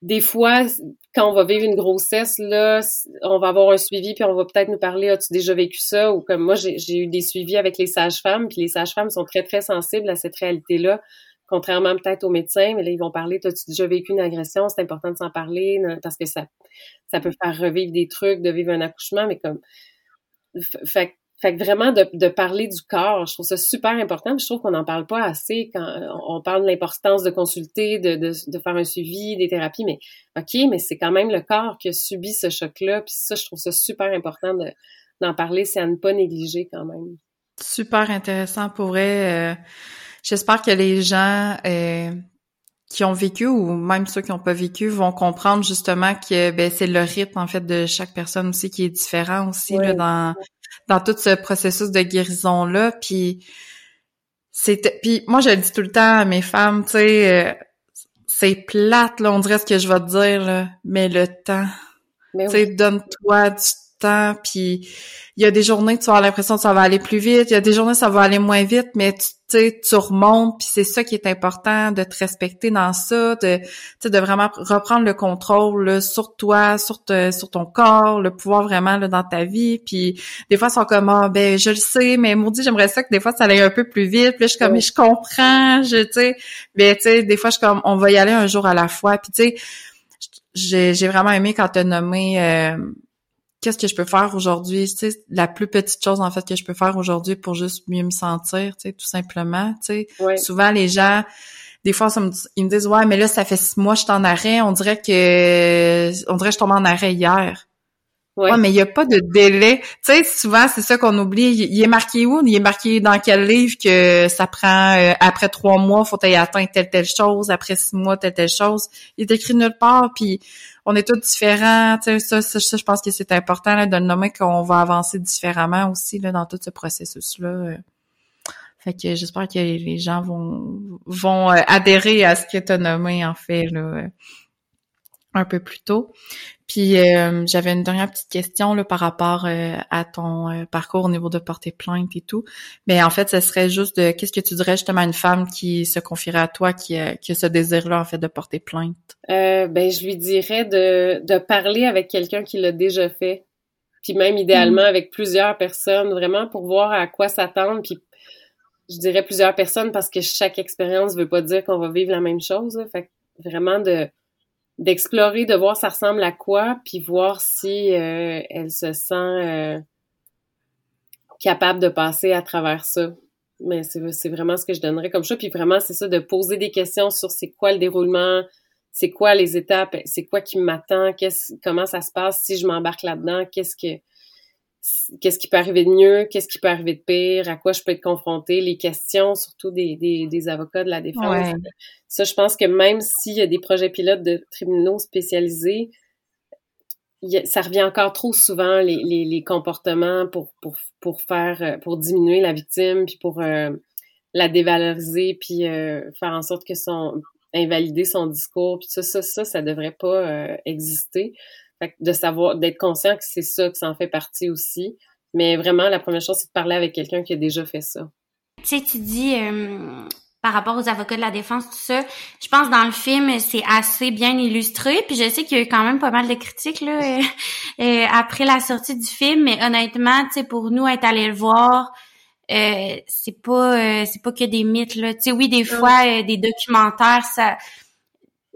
des fois, quand on va vivre une grossesse, là, on va avoir un suivi, puis on va peut-être nous parler, as-tu déjà vécu ça? Ou comme moi, j'ai eu des suivis avec les sages-femmes, puis les sages-femmes sont très, très sensibles à cette réalité-là contrairement peut-être aux médecins, mais là, ils vont parler, as-tu déjà vécu une agression? C'est important de s'en parler parce que ça, ça peut faire revivre des trucs, de vivre un accouchement, mais comme, fait, fait vraiment de, de, parler du corps, je trouve ça super important. Je trouve qu'on n'en parle pas assez quand on parle de l'importance de consulter, de, de, de, faire un suivi, des thérapies, mais ok, mais c'est quand même le corps qui a subi ce choc-là. Puis ça, je trouve ça super important d'en parler, c'est à ne pas négliger quand même. Super intéressant pour vrai. Euh, J'espère que les gens euh, qui ont vécu ou même ceux qui n'ont pas vécu vont comprendre justement que ben, c'est le rythme en fait de chaque personne aussi qui est différent aussi là, dans dans tout ce processus de guérison là. Puis c'est puis moi je le dis tout le temps à mes femmes, tu sais, euh, c'est plate là, on dirait ce que je vais te dire là, mais le temps. Tu sais, donne-toi du temps, puis il y a des journées que tu as l'impression que ça va aller plus vite, il y a des journées que ça va aller moins vite, mais tu sais, tu remontes, puis c'est ça qui est important, de te respecter dans ça, de, de vraiment reprendre le contrôle sur toi, sur, sur ton corps, le pouvoir vraiment dans ta vie, puis des fois, ils sont comme, ah, ben, je le sais, mais maudit, j'aimerais ça que des fois, ça allait un peu plus vite, puis je suis comme, je comprends, je, sais, mais tu sais, des fois, je suis comme, on va y aller un jour à la fois, puis tu sais, j'ai vraiment aimé quand tu as nommé... Euh, qu'est-ce que je peux faire aujourd'hui, tu sais, la plus petite chose en fait que je peux faire aujourd'hui pour juste mieux me sentir, tu sais, tout simplement, tu sais. Souvent les gens des fois ils me disent ouais, mais là ça fait six mois que je suis en arrêt, on dirait que on dirait que je tombe en arrêt hier. Ouais. mais il y a pas de délai. Tu sais, souvent c'est ça qu'on oublie. Il est marqué où? Il est marqué dans quel livre que ça prend euh, après trois mois, faut y atteindre telle telle chose, après six mois telle telle chose. Il est écrit nulle part. Puis on est tous différents. Sais, ça, ça, je pense que c'est important de nommer qu'on va avancer différemment aussi là, dans tout ce processus-là. Fait que j'espère que les gens vont vont euh, adhérer à ce que tu as nommé en fait là, un peu plus tôt. Puis euh, j'avais une dernière petite question là, par rapport euh, à ton euh, parcours au niveau de porter plainte et tout. Mais en fait, ce serait juste de qu'est-ce que tu dirais justement à une femme qui se confierait à toi, qui, qui a ce désir-là en fait de porter plainte? ben je lui dirais de, de parler avec quelqu'un qui l'a déjà fait. Puis même idéalement mm. avec plusieurs personnes, vraiment pour voir à quoi s'attendre. Puis je dirais plusieurs personnes parce que chaque expérience veut pas dire qu'on va vivre la même chose. Fait vraiment de d'explorer, de voir ça ressemble à quoi, puis voir si euh, elle se sent euh, capable de passer à travers ça. Mais c'est vraiment ce que je donnerais comme ça. Puis vraiment, c'est ça, de poser des questions sur c'est quoi le déroulement, c'est quoi les étapes, c'est quoi qui m'attend, qu'est-ce, comment ça se passe si je m'embarque là-dedans, qu'est-ce que qu'est-ce qui peut arriver de mieux, qu'est-ce qui peut arriver de pire, à quoi je peux être confrontée, les questions surtout des, des, des avocats de la défense. Ça, je pense que même s'il y a des projets pilotes de tribunaux spécialisés, ça revient encore trop souvent les, les, les, comportements pour, pour, pour faire pour diminuer la victime puis pour euh, la dévaloriser puis euh, faire en sorte que son invalider son discours puis ça ça ça ça devrait pas euh, exister fait de savoir d'être conscient que c'est ça que ça en fait partie aussi. Mais vraiment la première chose c'est de parler avec quelqu'un qui a déjà fait ça. Tu sais tu dis euh, par rapport aux avocats de la défense tout ça je pense dans le film c'est assez bien illustré. Puis je sais qu'il y a eu quand même pas mal de critiques là après la sortie du film. Mais honnêtement tu sais pour nous être allé le voir euh, c'est pas euh, c'est pas que des mythes là. Tu sais oui des fois euh, des documentaires ça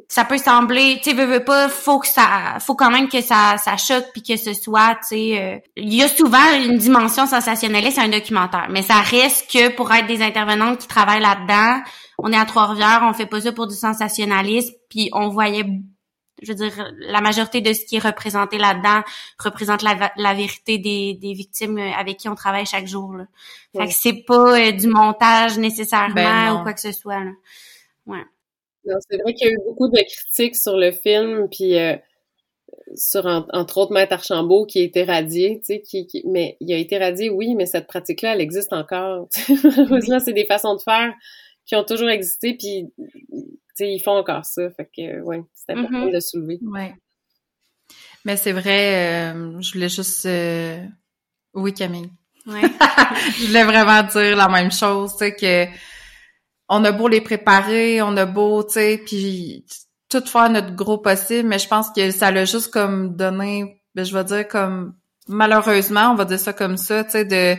ça peut sembler tu sais veux, veux pas faut que ça faut quand même que ça ça choque puis que ce soit tu sais il y a souvent une dimension sensationnaliste à un documentaire mais ça reste que pour être des intervenantes qui travaillent là-dedans on est à Trois-Rivières on fait pas ça pour du sensationnalisme puis on voyait je veux dire, la majorité de ce qui est représenté là-dedans représente la, la vérité des, des, victimes euh, avec qui on travaille chaque jour. Là. Fait que c'est pas euh, du montage nécessairement ben ou quoi que ce soit. Là. Ouais. Non, c'est vrai qu'il y a eu beaucoup de critiques sur le film, puis euh, sur entre autres Maître Archambault qui a été radié, tu sais, qui, mais il a été radié, oui, mais cette pratique-là, elle existe encore. [laughs] Malheureusement, c'est des façons de faire qui ont toujours existé, puis sais, ils font encore ça. Fait que, ouais, c'est important mm-hmm. de le soulever. Ouais. Mais c'est vrai, euh, je voulais juste... Euh, oui, Camille. Ouais. [laughs] je voulais vraiment dire la même chose, tu sais, que on a beau les préparer, on a beau, tu sais, puis tout faire notre gros possible, mais je pense que ça l'a juste comme donné, ben, je vais dire comme malheureusement, on va dire ça comme ça, tu sais, de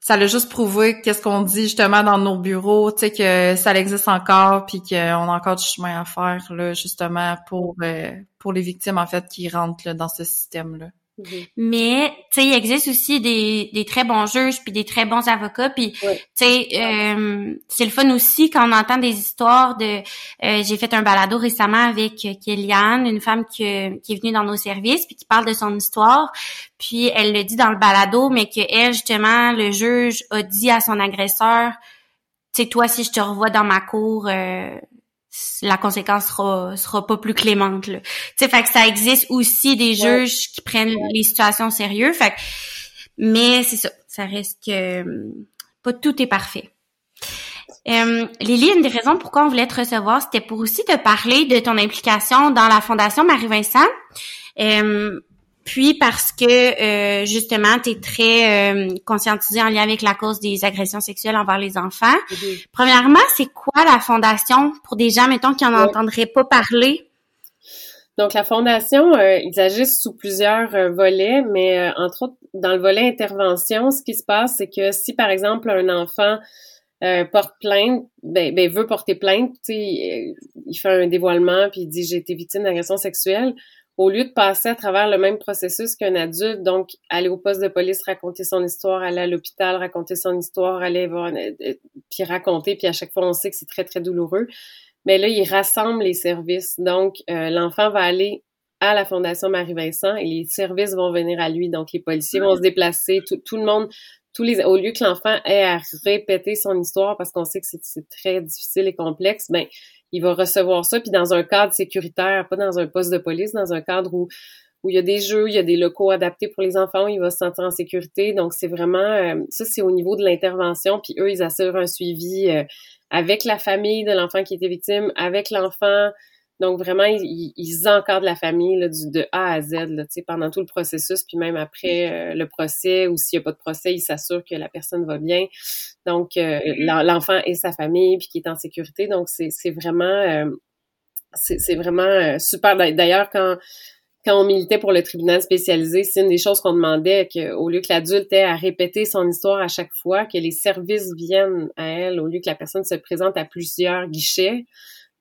ça l'a juste prouvé qu'est-ce qu'on dit justement dans nos bureaux, tu sais que ça existe encore puis qu'on a encore du chemin à faire là justement pour euh, pour les victimes en fait qui rentrent là, dans ce système là. Mhm. Mais tu sais, il existe aussi des, des très bons juges puis des très bons avocats puis tu sais euh, c'est le fun aussi quand on entend des histoires de euh, j'ai fait un balado récemment avec Kéliane, une femme qui, qui est venue dans nos services puis qui parle de son histoire puis elle le dit dans le balado mais que elle justement le juge a dit à son agresseur tu sais toi si je te revois dans ma cour euh, la conséquence sera sera pas plus clémente là. Tu sais fait que ça existe aussi des juges qui prennent les situations au sérieux fait mais c'est ça, ça reste que pas tout est parfait. Euh, Lily, une des raisons pourquoi on voulait te recevoir, c'était pour aussi te parler de ton implication dans la Fondation Marie-Vincent. Euh, puis parce que euh, justement, tu es très euh, conscientisé en lien avec la cause des agressions sexuelles envers les enfants. Mm-hmm. Premièrement, c'est quoi la fondation pour des gens, mettons, qui en entendraient pas parler? Donc, la fondation, euh, ils agissent sous plusieurs volets, mais entre autres, dans le volet intervention, ce qui se passe, c'est que si, par exemple, un enfant porte plainte, ben, ben, veut porter plainte, il fait un dévoilement, puis il dit « j'ai été victime d'agression sexuelle », au lieu de passer à travers le même processus qu'un adulte, donc aller au poste de police, raconter son histoire, aller à l'hôpital, raconter son histoire, aller voir, euh, puis raconter, puis à chaque fois on sait que c'est très très douloureux. Mais là, il rassemble les services. Donc, euh, l'enfant va aller à la Fondation Marie-Vincent et les services vont venir à lui. Donc, les policiers vont se déplacer, tout, tout le monde, tous les, au lieu que l'enfant ait à répéter son histoire parce qu'on sait que c'est très difficile et complexe, ben, il va recevoir ça, puis dans un cadre sécuritaire, pas dans un poste de police, dans un cadre où où il y a des jeux, il y a des locaux adaptés pour les enfants, il va se sentir en sécurité. Donc, c'est vraiment, euh, ça, c'est au niveau de l'intervention. Puis eux, ils assurent un suivi euh, avec la famille de l'enfant qui était victime, avec l'enfant, donc vraiment, ils, ils encadrent la famille là, du, de A à Z là, pendant tout le processus, puis même après euh, le procès ou s'il n'y a pas de procès, ils s'assurent que la personne va bien. Donc euh, l'enfant et sa famille, puis qui est en sécurité. Donc c'est vraiment euh, c'est vraiment super. D'ailleurs, quand quand on militait pour le tribunal spécialisé, c'est une des choses qu'on demandait qu'au lieu que l'adulte ait à répéter son histoire à chaque fois, que les services viennent à elle au lieu que la personne se présente à plusieurs guichets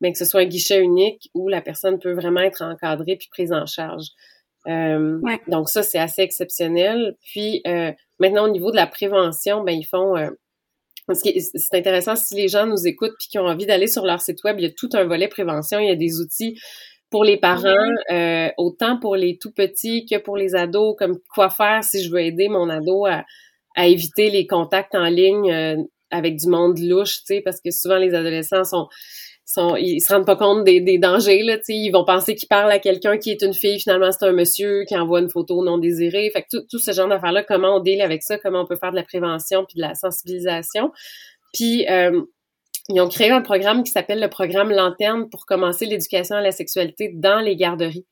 mais que ce soit un guichet unique où la personne peut vraiment être encadrée puis prise en charge. Euh, donc ça, c'est assez exceptionnel. Puis euh, maintenant, au niveau de la prévention, ben ils font... Euh, c'est intéressant, si les gens nous écoutent puis qui ont envie d'aller sur leur site web, il y a tout un volet prévention, il y a des outils pour les parents, euh, autant pour les tout petits que pour les ados, comme quoi faire si je veux aider mon ado à, à éviter les contacts en ligne euh, avec du monde louche, tu sais, parce que souvent les adolescents sont sont, ils se rendent pas compte des, des dangers là, ils vont penser qu'ils parlent à quelqu'un qui est une fille, finalement c'est un monsieur qui envoie une photo non désirée. Fait que tout, tout ce genre d'affaires là, comment on deal avec ça, comment on peut faire de la prévention puis de la sensibilisation? Puis euh, ils ont créé un programme qui s'appelle le programme Lanterne pour commencer l'éducation à la sexualité dans les garderies.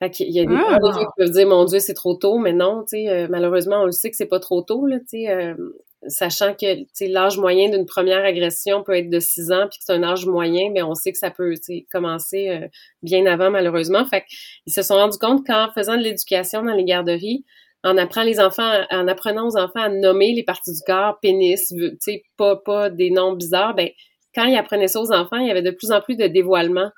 Fait qu'il y a des Ah. parents qui peuvent dire mon Dieu c'est trop tôt, mais non, tu sais, euh, malheureusement on le sait que c'est pas trop tôt là, tu sais, euh, sachant que l'âge moyen d'une première agression peut être de 6 ans puis que c'est un âge moyen, mais on sait que ça peut commencer euh, bien avant malheureusement. Fait qu'ils se sont rendus compte qu'en faisant de l'éducation dans les garderies, en apprenant les enfants, en apprenant aux enfants à nommer les parties du corps, pénis, pas pas des noms bizarres, ben quand ils apprenaient ça aux enfants, il y avait de plus en plus de dévoilement.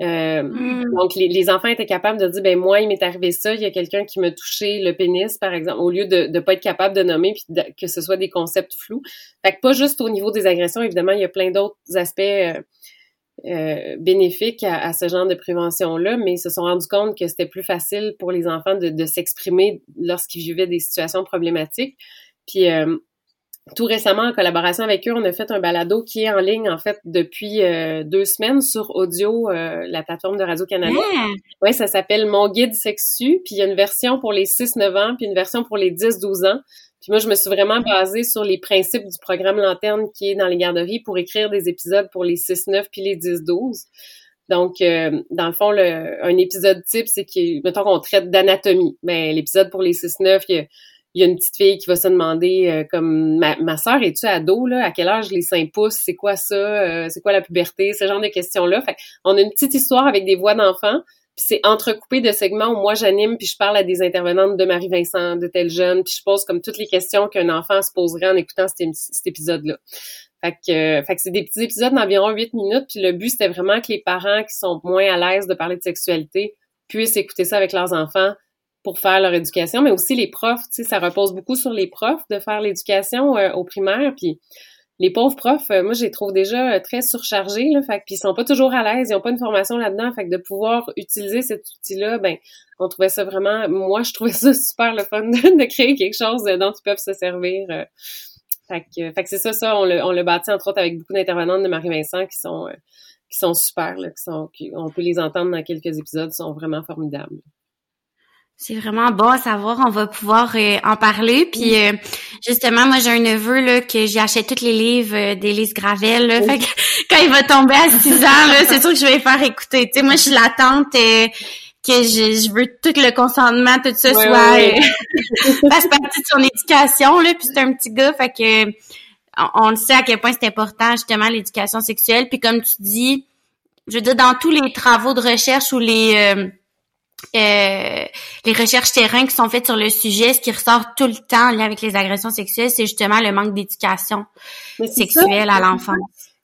Euh, Mm. donc, les, les enfants étaient capables de dire, ben moi, il m'est arrivé ça, il y a quelqu'un qui m'a touché le pénis, par exemple, au lieu de ne pas être capable de nommer puis de- que ce soit des concepts flous. Fait que pas juste au niveau des agressions, évidemment, il y a plein d'autres aspects euh, euh, bénéfiques à, à ce genre de prévention-là, mais ils se sont rendus compte que c'était plus facile pour les enfants de, de s'exprimer lorsqu'ils vivaient des situations problématiques. Puis euh, tout récemment, en collaboration avec eux, on a fait un balado qui est en ligne, en fait, depuis euh, deux semaines sur Audio, euh, la plateforme de Radio-Canada. Ah, Oui, ça s'appelle Mon guide sexu, puis il y a une version pour les 6-9 ans, puis une version pour les 10-12 ans. Puis moi, je me suis vraiment basée sur les principes du programme Lanterne qui est dans les garderies pour écrire des épisodes pour les 6-9 puis les 10-12. Donc, euh, dans le fond, le, un épisode type, c'est que, mettons qu'on traite d'anatomie. Ben, l'épisode pour les 6-9, il y a, il y a une petite fille qui va se demander, euh, comme, ma, ma soeur, es-tu ado, là? À quel âge les 5 pouces? C'est quoi ça? Euh, c'est quoi la puberté? Ce genre de questions-là. Fait on a une petite histoire avec des voix d'enfants, puis c'est entrecoupé de segments où moi j'anime, puis je parle à des intervenantes de Marie-Vincent, de tel jeune, puis je pose comme toutes les questions qu'un enfant se poserait en écoutant cet, cet épisode-là. Fait que, euh, fait que c'est des petits épisodes d'environ 8 minutes, puis le but c'était vraiment que les parents qui sont moins à l'aise de parler de sexualité puissent écouter ça avec leurs enfants pour faire leur éducation, mais aussi les profs, tu sais, ça repose beaucoup sur les profs de faire l'éducation euh, au primaire, puis les pauvres profs, euh, moi, je les trouve déjà euh, très surchargés, là, fait puis ils sont pas toujours à l'aise, ils ont pas une formation là-dedans, fait que de pouvoir utiliser cet outil-là, ben, on trouvait ça vraiment, moi, je trouvais ça [laughs] super le fun de, créer quelque chose euh, dont ils peuvent se servir. euh. fait que, fait que c'est ça, ça, on le, on le bâti entre autres avec beaucoup d'intervenantes de Marie-Vincent qui sont, qui sont super, là, qui sont, on peut les entendre dans quelques épisodes, sont vraiment formidables. C'est vraiment bon à savoir, on va pouvoir euh, en parler. Puis euh, justement, moi j'ai un neveu là que j'ai acheté tous les livres euh, d'Élise Gravel. Là, Fait que [laughs] quand il va tomber à 6 [laughs] ans, là, c'est sûr que je vais faire écouter. Tu sais, moi je suis la tante euh, que je, je veux tout le consentement, tout ça Ouais, soit ouais, euh, [laughs] fasse partie de son éducation. Là, puis c'est un petit gars, fait que on, on le sait à quel point c'est important justement l'éducation sexuelle. Puis comme tu dis, je veux dire dans tous les travaux de recherche ou les euh, les recherches terrain qui sont faites sur le sujet, ce qui ressort tout le temps en lien avec les agressions sexuelles, c'est justement le manque d'éducation ça. sexuelle à l'enfance.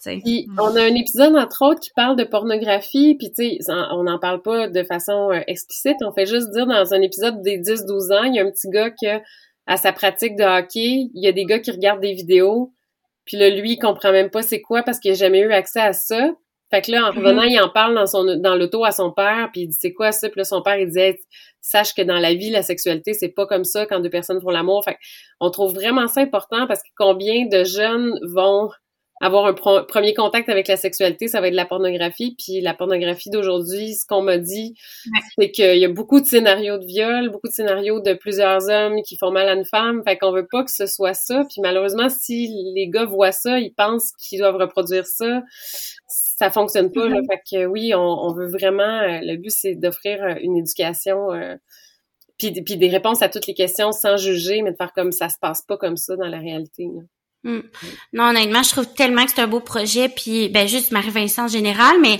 tu sais. Puis on a un épisode entre autres qui parle de pornographie, puis tu sais, on n'en parle pas de façon euh, explicite, on fait juste dire dans un épisode des 10-12 ans, il y a un petit gars qui à sa pratique de hockey, il y a des gars qui regardent des vidéos, puis là lui il comprend même pas c'est quoi parce qu'il a jamais eu accès à ça. Fait que là en revenant, il en parle dans son dans l'auto à son père, puis il dit c'est quoi ça, puis là son père il disait sache que dans la vie la sexualité c'est pas comme ça quand deux personnes font l'amour. Fait on trouve vraiment ça important parce que combien de jeunes vont avoir un premier contact avec la sexualité, ça va être la pornographie. Puis la pornographie d'aujourd'hui, ce qu'on m'a dit, c'est qu'il y a beaucoup de scénarios de viol, beaucoup de scénarios de plusieurs hommes qui font mal à une femme. Fait qu'on veut pas que ce soit ça. Puis malheureusement, si les gars voient ça, ils pensent qu'ils doivent reproduire ça. Ça fonctionne pas. là. Fait que oui, on, on veut vraiment. euh, Le but, c'est d'offrir euh, une éducation. euh, puis, puis des réponses à toutes les questions sans juger, mais de faire comme ça se passe pas comme ça dans la réalité. là. Mm. Non, honnêtement, je trouve tellement que c'est un beau projet, puis ben juste Marie-Vincent en général, mais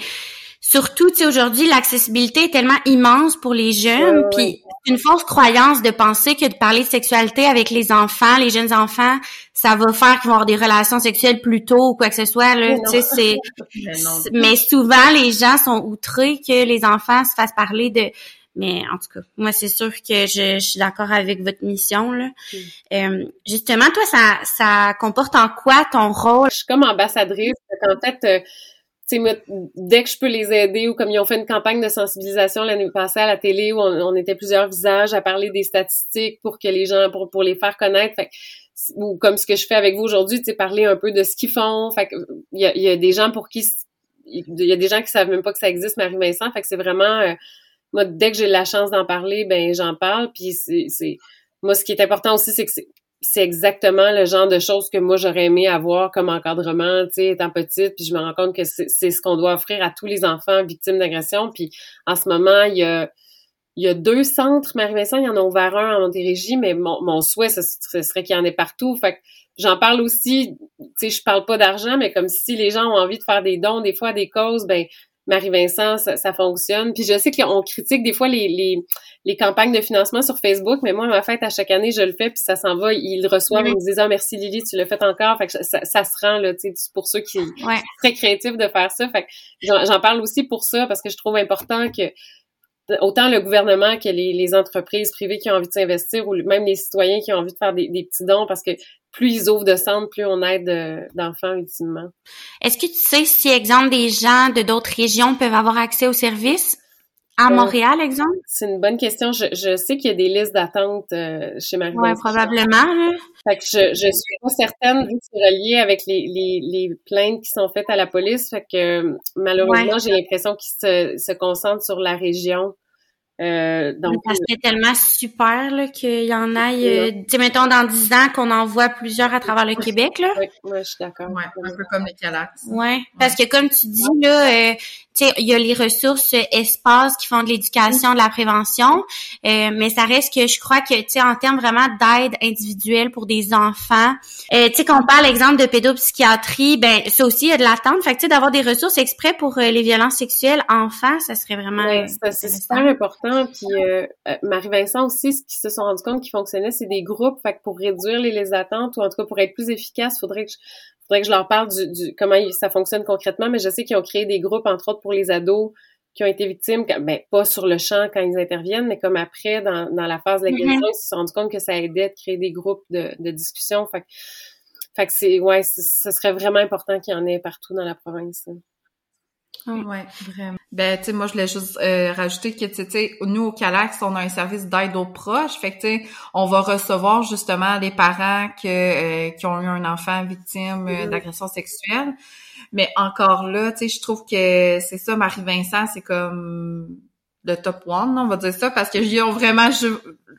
surtout, tu sais, aujourd'hui, l'accessibilité est tellement immense pour les jeunes, ouais, puis c'est une fausse croyance de penser que de parler de sexualité avec les enfants, les jeunes enfants, ça va faire qu'ils vont avoir des relations sexuelles plus tôt ou quoi que ce soit, là, Mais tu sais, c'est... [laughs] Mais souvent, les gens sont outrés que les enfants se fassent parler de... Mais en tout cas, moi, c'est sûr que je, je suis d'accord avec votre mission. Là. Euh, justement, toi, ça, ça comporte en quoi ton rôle? je suis comme ambassadrice. qu'en fait, euh, sais, dès que je peux les aider, ou comme ils ont fait une campagne de sensibilisation l'année passée à la télé, où on, était plusieurs visages à parler des statistiques pour que les gens, pour, pour les faire connaître. Fait, ou comme ce que je fais avec vous aujourd'hui, tu parler un peu de ce qu'ils font. Fait il y a, y a des gens pour qui il y a des gens qui savent même pas que ça existe, Marie-Vincent. Fait que c'est vraiment euh, moi, dès que j'ai la chance d'en parler, ben j'en parle. Puis c'est moi, ce qui est important aussi, c'est que c'est exactement le genre de choses que moi j'aurais aimé avoir comme encadrement, tu sais, étant petite, puis je me rends compte que c'est ce qu'on doit offrir à tous les enfants victimes d'agression. Puis en ce moment, il y a il y a deux centres, Marie-Vincent, il y en a ouvert un en Montérégie, mais mon, mon souhait, ce, serait qu'il y en ait partout. Fait que j'en parle aussi, tu sais, je parle pas d'argent, mais comme si les gens ont envie de faire des dons, des fois, des causes, ben Marie-Vincent, ça, ça, fonctionne. Puis je sais qu'on critique des fois les, les, les, campagnes de financement sur Facebook, mais moi, ma fête, à chaque année, je le fais, puis ça s'en va. Ils reçoivent, ils me disent « Ah, merci Lily, tu l'as fait encore. » Fait que ça, ça, se rend, là, tu sais, pour ceux qui sont très créatifs de faire ça. Fait que j'en parle aussi pour ça, parce que je trouve important que autant le gouvernement que les, les, entreprises privées qui ont envie de s'investir ou même les citoyens qui ont envie de faire des, des, petits dons parce que plus ils ouvrent de centres, plus on aide euh, d'enfants ultimement. Est-ce que tu sais si, exemple, des gens de d'autres régions peuvent avoir accès aux services? À euh, Montréal, exemple? C'est une bonne question. Je, je sais qu'il y a des listes d'attente euh, chez marie Oui, probablement. Fait que je, je suis pas certaine vu que c'est relié avec les, les, les, plaintes qui sont faites à la police. Fait que malheureusement, j'ai l'impression qu'ils se, se concentrent sur la région. Euh, donc, ça serait tellement super qu'il y en ait, euh, tu sais, mettons dans dix ans qu'on en voit plusieurs à travers le Québec. Là. Oui, je suis d'accord. Ouais, un peu comme les Calax. Ouais, parce que comme tu dis là, euh, tu sais, il y a les ressources euh, espaces qui font de l'éducation, de la prévention, euh, mais ça reste que je crois que tu sais en termes vraiment d'aide individuelle pour des enfants, tu sais quand on parle exemple de pédopsychiatrie, ben ça aussi il y a de l'attente. Fait que tu sais d'avoir des ressources exprès pour les violences sexuelles enfants, ça serait vraiment. Ouais, c'est super important puis euh, euh, Marie-Vincent aussi, ce qu'ils se sont rendus compte qui fonctionnait, c'est des groupes. Fait que pour réduire les, les attentes, ou en tout cas pour être plus efficace, faudrait que je, faudrait que je leur parle du, comment ça fonctionne concrètement. Mais je sais qu'ils ont créé des groupes, entre autres pour les ados qui ont été victimes, ben, pas sur le champ quand ils interviennent, mais comme après, dans, dans la phase de l'agression, mm-hmm. ils se sont rendus compte que ça aidait de créer des groupes de, de discussion. Fait, fait que c'est, ouais, ce serait vraiment important qu'il y en ait partout dans la province. Ouais, vraiment. Ben, tu sais, moi, je voulais juste euh, rajouter que, tu sais, nous, au Calax, on a un service d'aide aux proches. Fait que, tu sais, on va recevoir justement les parents que, euh, qui ont eu un enfant victime euh, mm-hmm. d'agression sexuelle. Mais encore là, tu sais, je trouve que c'est ça, Marie-Vincent, c'est comme le top one, on va dire ça, parce que ils ont vraiment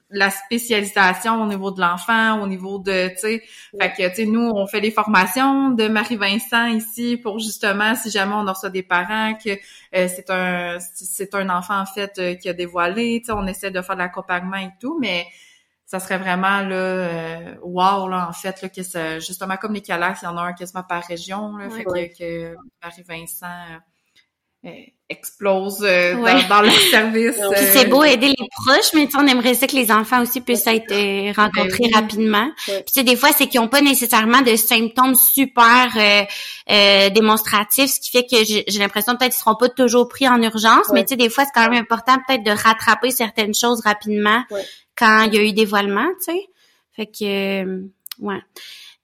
la spécialisation au niveau de l'enfant, au niveau de, tu sais, fait que, tu sais, nous, on fait les formations de Marie-Vincent ici pour justement, si jamais on reçoit des parents que euh, c'est un c'est un enfant, en fait, euh, qui a dévoilé, tu sais, on essaie de faire de l'accompagnement et tout, mais ça serait vraiment, là, euh, wow, là, en fait, là, que justement, comme les Calax, il y en a un quasiment par région, là, fait que, que Marie-Vincent euh, explose euh, dans, le service. c'est beau euh, aider les proches, mais on aimerait ça que les enfants aussi puissent être rencontrés ben rapidement. Puis des fois, c'est qu'ils n'ont pas nécessairement de symptômes super démonstratifs, ce qui fait que j'ai l'impression peut-être qu'ils seront pas toujours pris en urgence, mais tu sais, des fois, c'est quand même important peut-être de rattraper certaines choses rapidement quand il y a eu dévoilement, tu sais. Fait que, ouais.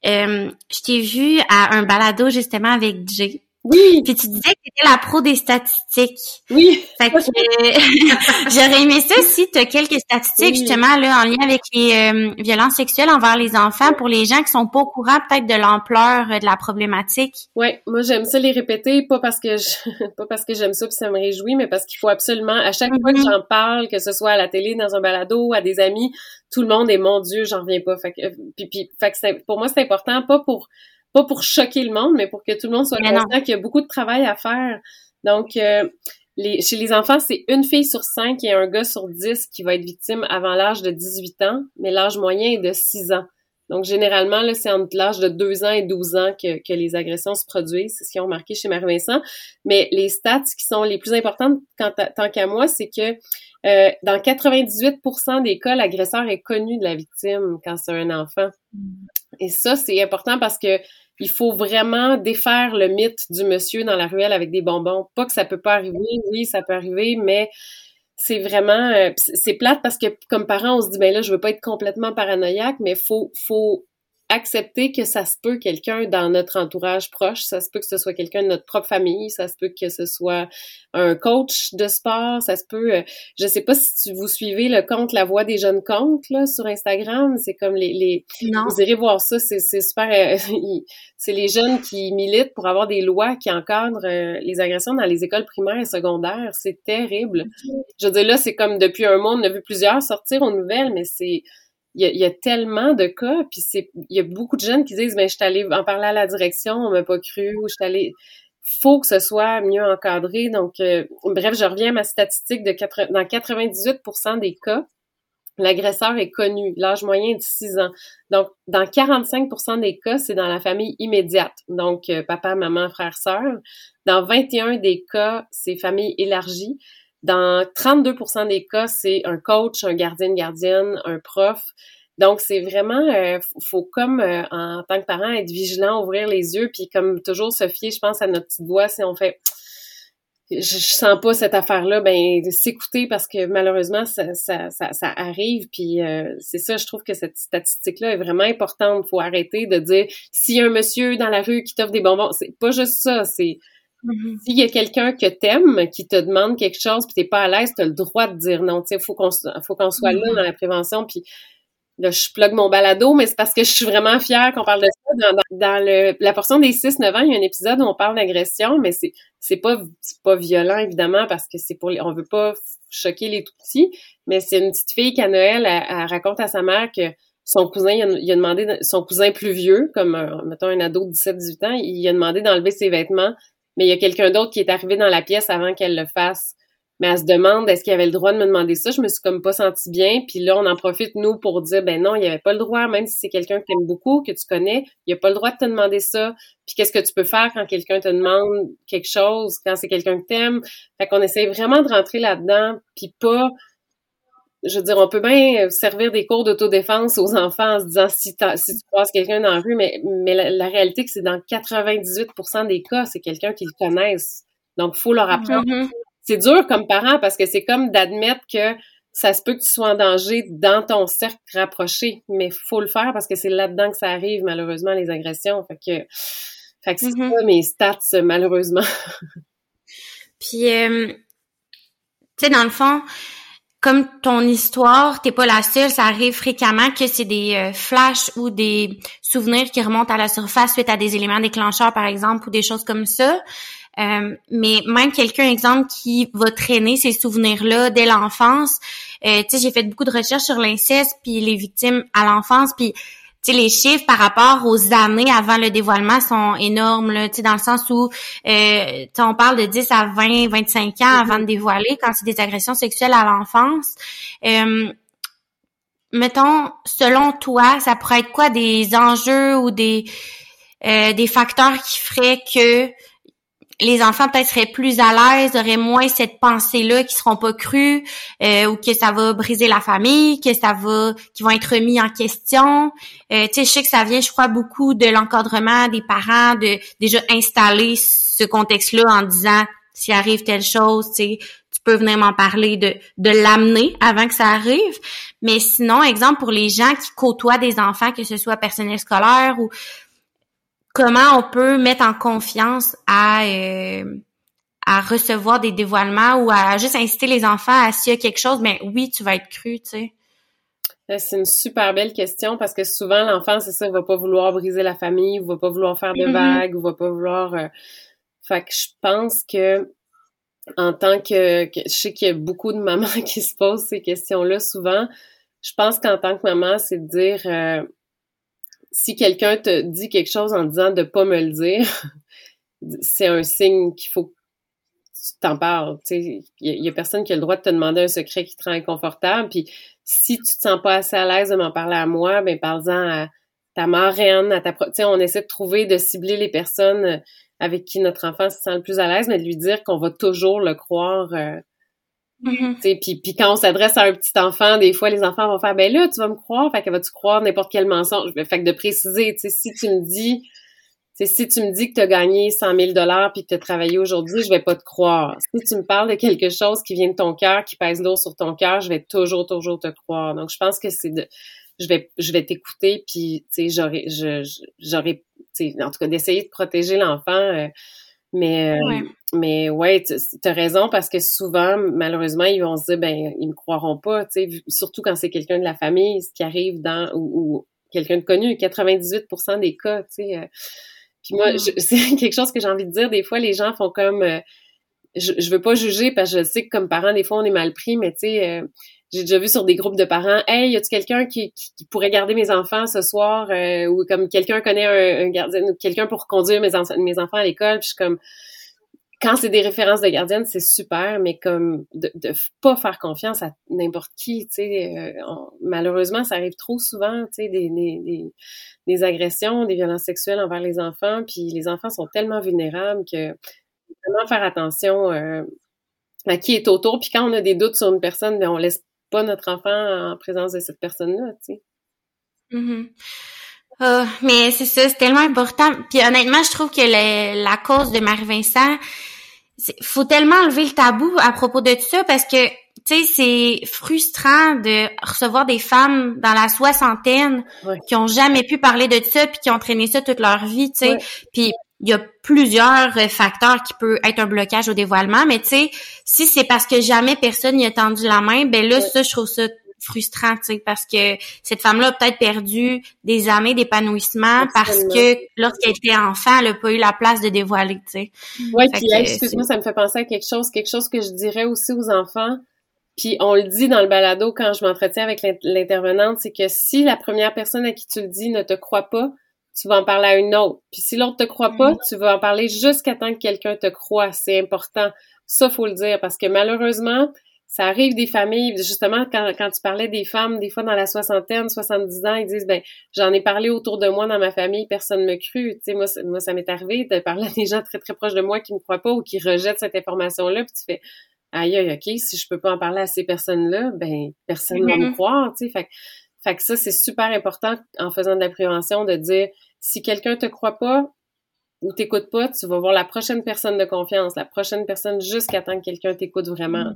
je t'ai vu à un balado justement avec Jay. Oui. Puis tu disais que tu étais la pro des statistiques. Oui. Fait que [laughs] j'aurais aimé ça si tu as quelques statistiques justement là en lien avec les euh, violences sexuelles envers les enfants pour les gens qui sont pas au courant peut-être de l'ampleur euh, de la problématique. Oui, moi j'aime ça les répéter pas parce que je, [laughs] pas parce que j'aime ça puis ça me réjouit mais parce qu'il faut absolument à chaque fois que mm-hmm. j'en parle que ce soit à la télé dans un balado à des amis, tout le monde est mon dieu, j'en reviens pas. Fait que puis, puis fait que pour moi c'est important pas pour pas pour choquer le monde, mais pour que tout le monde soit conscient qu'il y a beaucoup de travail à faire. Donc, euh, les, chez les enfants, c'est une fille sur cinq et un gars sur dix qui va être victime avant l'âge de 18 ans, mais l'âge moyen est de 6 ans. Donc, généralement, là, c'est entre l'âge de 2 ans et 12 ans que, que les agressions se produisent. C'est ce qu'ils ont remarqué chez Marie-Vincent. Mais les stats qui sont les plus importantes, tant qu'à moi, c'est que euh, dans 98% des cas, l'agresseur est connu de la victime quand c'est un enfant. Et ça, c'est important parce que il faut vraiment défaire le mythe du monsieur dans la ruelle avec des bonbons. Pas que ça peut pas arriver, oui, ça peut arriver, mais c'est vraiment euh, c'est plate parce que comme parent, on se dit ben là, je veux pas être complètement paranoïaque, mais faut faut accepter que ça se peut quelqu'un dans notre entourage proche, ça se peut que ce soit quelqu'un de notre propre famille, ça se peut que ce soit un coach de sport, ça se peut, euh, je sais pas si tu, vous suivez le compte La Voix des jeunes comptes là sur Instagram, c'est comme les, les vous irez voir ça, c'est super, euh, [laughs] c'est les jeunes qui militent pour avoir des lois qui encadrent euh, les agressions dans les écoles primaires et secondaires, c'est terrible. Je veux dire là, c'est comme depuis un mois, on a vu plusieurs sortir aux nouvelles, mais c'est il y, a, tellement de cas, puis c'est, il y a beaucoup de jeunes qui disent, ben, je suis allée en parler à la direction, on m'a pas cru, ou je suis allée, faut que ce soit mieux encadré. Donc, euh, bref, je reviens à ma statistique de dans 98% des cas, l'agresseur est connu, l'âge moyen est de 6 ans. Donc, dans 45% des cas, c'est dans la famille immédiate, donc euh, papa, maman, frère, sœur. Dans 21 des cas, c'est famille élargie. Dans 32% des cas, c'est un coach, un gardien, gardienne, un prof. Donc, c'est vraiment, euh, faut comme euh, en tant que parent être vigilant, ouvrir les yeux, puis comme toujours se fier, je pense, à notre petite voix si on fait je, sens pas cette affaire-là, ben s'écouter parce que malheureusement ça, arrive. Puis euh, c'est ça, je trouve que cette statistique-là est vraiment importante. Faut arrêter de dire s'il y a un monsieur dans la rue qui t'offre des bonbons, c'est pas juste ça. C'est mm-hmm. s'il y a quelqu'un que t'aimes qui te demande quelque chose puis t'es pas à l'aise, t'as le droit de dire non. Tu sais, faut qu'on faut qu'on soit là mm-hmm. dans la prévention. Puis là, je plug mon balado, mais c'est parce que je suis vraiment fière qu'on parle de ça. Dans, le, la portion des 6-9 ans, il y a un épisode où on parle d'agression, mais c'est, c'est pas, pas violent, évidemment, parce que c'est pour on veut pas choquer les tout petits, mais c'est une petite fille qu'à Noël, elle, raconte à sa mère que son cousin, il a, demandé, son cousin plus vieux, comme, mettons, un ado de 17-18 ans, il a demandé d'enlever ses vêtements, mais il y a quelqu'un d'autre qui est arrivé dans la pièce avant qu'elle le fasse mais elle se demande est-ce qu'il avait le droit de me demander ça? Je me suis comme pas sentie bien. Puis là, on en profite, nous, pour dire ben non, il n'y avait pas le droit, même si c'est quelqu'un que tu aimes beaucoup, que tu connais, il a pas le droit de te demander ça. Puis qu'est-ce que tu peux faire quand quelqu'un te demande quelque chose, quand c'est quelqu'un que t'aimes? Fait qu'on essaie vraiment de rentrer là-dedans, puis pas je veux dire, on peut bien servir des cours d'autodéfense aux enfants en se disant si, si tu croises quelqu'un dans la rue, mais, mais la, réalité, c'est dans 98% des cas, c'est quelqu'un qu'ils connaissent. Donc, faut leur apprendre mm-hmm c'est dur comme parent parce que c'est comme d'admettre que ça se peut que tu sois en danger dans ton cercle rapproché, mais faut le faire parce que c'est là-dedans que ça arrive, malheureusement, les agressions. Fait que, fait que c'est mm-hmm. ça mes stats, malheureusement. [laughs] Puis, euh, tu sais, dans le fond, comme ton histoire, t'es pas la seule, ça arrive fréquemment que c'est des euh, flashs ou des souvenirs qui remontent à la surface suite à des éléments déclencheurs, par exemple, ou des choses comme ça. Euh, mais même quelqu'un, exemple, qui va traîner ces souvenirs-là dès l'enfance. Euh, tu sais, j'ai fait beaucoup de recherches sur l'inceste puis les victimes à l'enfance, puis tu sais, les chiffres par rapport aux années avant le dévoilement sont énormes, là, tu sais, dans le sens où, euh, on parle de 10 à 20, 25 ans avant de dévoiler quand c'est des agressions sexuelles à l'enfance. Euh, mettons, selon toi, ça pourrait être quoi des enjeux ou des, euh, des facteurs qui feraient que les enfants peut-être seraient plus à l'aise, auraient moins cette pensée-là qui seront pas crues, euh, ou que ça va briser la famille, que ça va, qui vont être remis en question. Euh, tu sais, je sais que ça vient, je crois, beaucoup de l'encadrement des parents, de déjà installer ce contexte-là en disant s'il arrive telle chose, tu tu peux venir m'en parler, de, de l'amener avant que ça arrive. Mais sinon, exemple pour les gens qui côtoient des enfants, que ce soit personnel scolaire ou comment on peut mettre en confiance à euh, à recevoir des dévoilements ou à juste inciter les enfants à s'il y a quelque chose, mais oui, tu vas être cru, tu sais. Euh, c'est une super belle question parce que souvent l'enfant, c'est ça, il va pas vouloir briser la famille, il va pas vouloir faire de mm-hmm. vagues, il va pas vouloir. Euh... Fait que je pense que en tant que, je sais qu'il y a beaucoup de mamans [laughs] qui se posent ces questions-là souvent. Je pense qu'en tant que maman, c'est de dire euh, si quelqu'un te dit quelque chose en disant de pas me le dire, [laughs] c'est un signe qu'il faut que tu t'en parles. Il y, a personne qui a le droit de te demander un secret qui te rend inconfortable. Puis si tu te sens pas assez à l'aise de m'en parler à moi, ben parle-en à ta marraine, à ta sais, on essaie de trouver, de cibler les personnes avec qui notre enfant se sent le plus à l'aise, mais de lui dire qu'on va toujours le croire euh. Puis, puis quand on s'adresse à un petit enfant, des fois, les enfants vont faire, ben là, tu vas me croire, fait que vas-tu croire n'importe quel mensonge? Fait que de préciser, si tu me dis, si tu me dis que tu as gagné 100 000 dollars puis que tu as travaillé aujourd'hui, je vais pas te croire. Si tu me parles de quelque chose qui vient de ton cœur, qui pèse lourd sur ton cœur, je vais toujours, toujours te croire. Donc, je pense que c'est de, je vais, je vais t'écouter puis, tu j'aurais, j'aurais, en tout cas, d'essayer de protéger l'enfant. Euh, mais, euh, mais ouais, tu as raison parce que souvent, malheureusement, ils vont se dire, ben, ils me croiront pas, tu sais, surtout quand c'est quelqu'un de la famille, ce qui arrive dans, ou, quelqu'un de connu, 98% des cas, tu sais. Euh. puis moi, mm. [laughs] c'est quelque chose que j'ai envie de dire, des fois, les gens font comme, euh, je, je veux pas juger parce que je sais que comme parents, des fois, on est mal pris, mais tu sais, j'ai déjà vu sur des groupes de parents, hey, y a-tu quelqu'un qui, qui, pourrait garder mes enfants ce soir, euh, ou comme quelqu'un connaît un, gardien, quelqu'un pour conduire mes, enfants à l'école, puis je suis comme, quand c'est des références de gardienne, c'est super, mais comme de, de pas faire confiance à n'importe qui, tu sais, euh, malheureusement, ça arrive trop souvent, tu sais, des, des, des, agressions, des violences sexuelles envers les enfants, puis les enfants sont tellement vulnérables que vraiment faire attention euh, à qui est autour, puis quand on a des doutes sur une personne, ben on laisse pas notre enfant en présence de cette personne-là, tu sais. Ah, mais c'est ça, c'est tellement important. Puis honnêtement, je trouve que la cause de Marie-Vincent, faut tellement enlever le tabou à propos de tout ça parce que tu sais c'est frustrant de recevoir des femmes dans la soixantaine qui ont jamais pu parler de ça puis qui ont traîné ça toute leur vie tu sais puis il y a plusieurs facteurs qui peuvent être un blocage au dévoilement mais tu sais si c'est parce que jamais personne n'y a tendu la main ben là ça je trouve ça frustrant, tu sais, parce que cette femme-là a peut-être perdu des années d'épanouissement parce que lorsqu'elle était enfant, elle n'a pas eu la place de dévoiler, tu sais. Oui, puis excuse-moi, ça me fait penser à quelque chose, quelque chose que je dirais aussi aux enfants. Puis on le dit dans le balado quand je m'entretiens avec l'intervenante, c'est que si la première personne à qui tu le dis ne te croit pas, tu vas en parler à une autre. Puis si l'autre te croit pas, mm. tu vas en parler jusqu'à temps que quelqu'un te croit. C'est important. Ça, faut le dire parce que malheureusement, ça arrive des familles, justement, quand, quand tu parlais des femmes, des fois dans la soixantaine, 70 ans, ils disent, ben, j'en ai parlé autour de moi dans ma famille, personne ne me crut. Tu sais, moi, moi, ça m'est arrivé de parler à des gens très, très proches de moi qui me croient pas ou qui rejettent cette information-là, puis tu fais, aïe, aïe, ok, si je peux pas en parler à ces personnes-là, ben, personne ne va me mm-hmm. croire, tu sais. Fait, fait que ça, c'est super important en faisant de la prévention de dire, si quelqu'un te croit pas, ou t'écoute pas, tu vas voir la prochaine personne de confiance, la prochaine personne jusqu'à temps que quelqu'un t'écoute vraiment. Mm.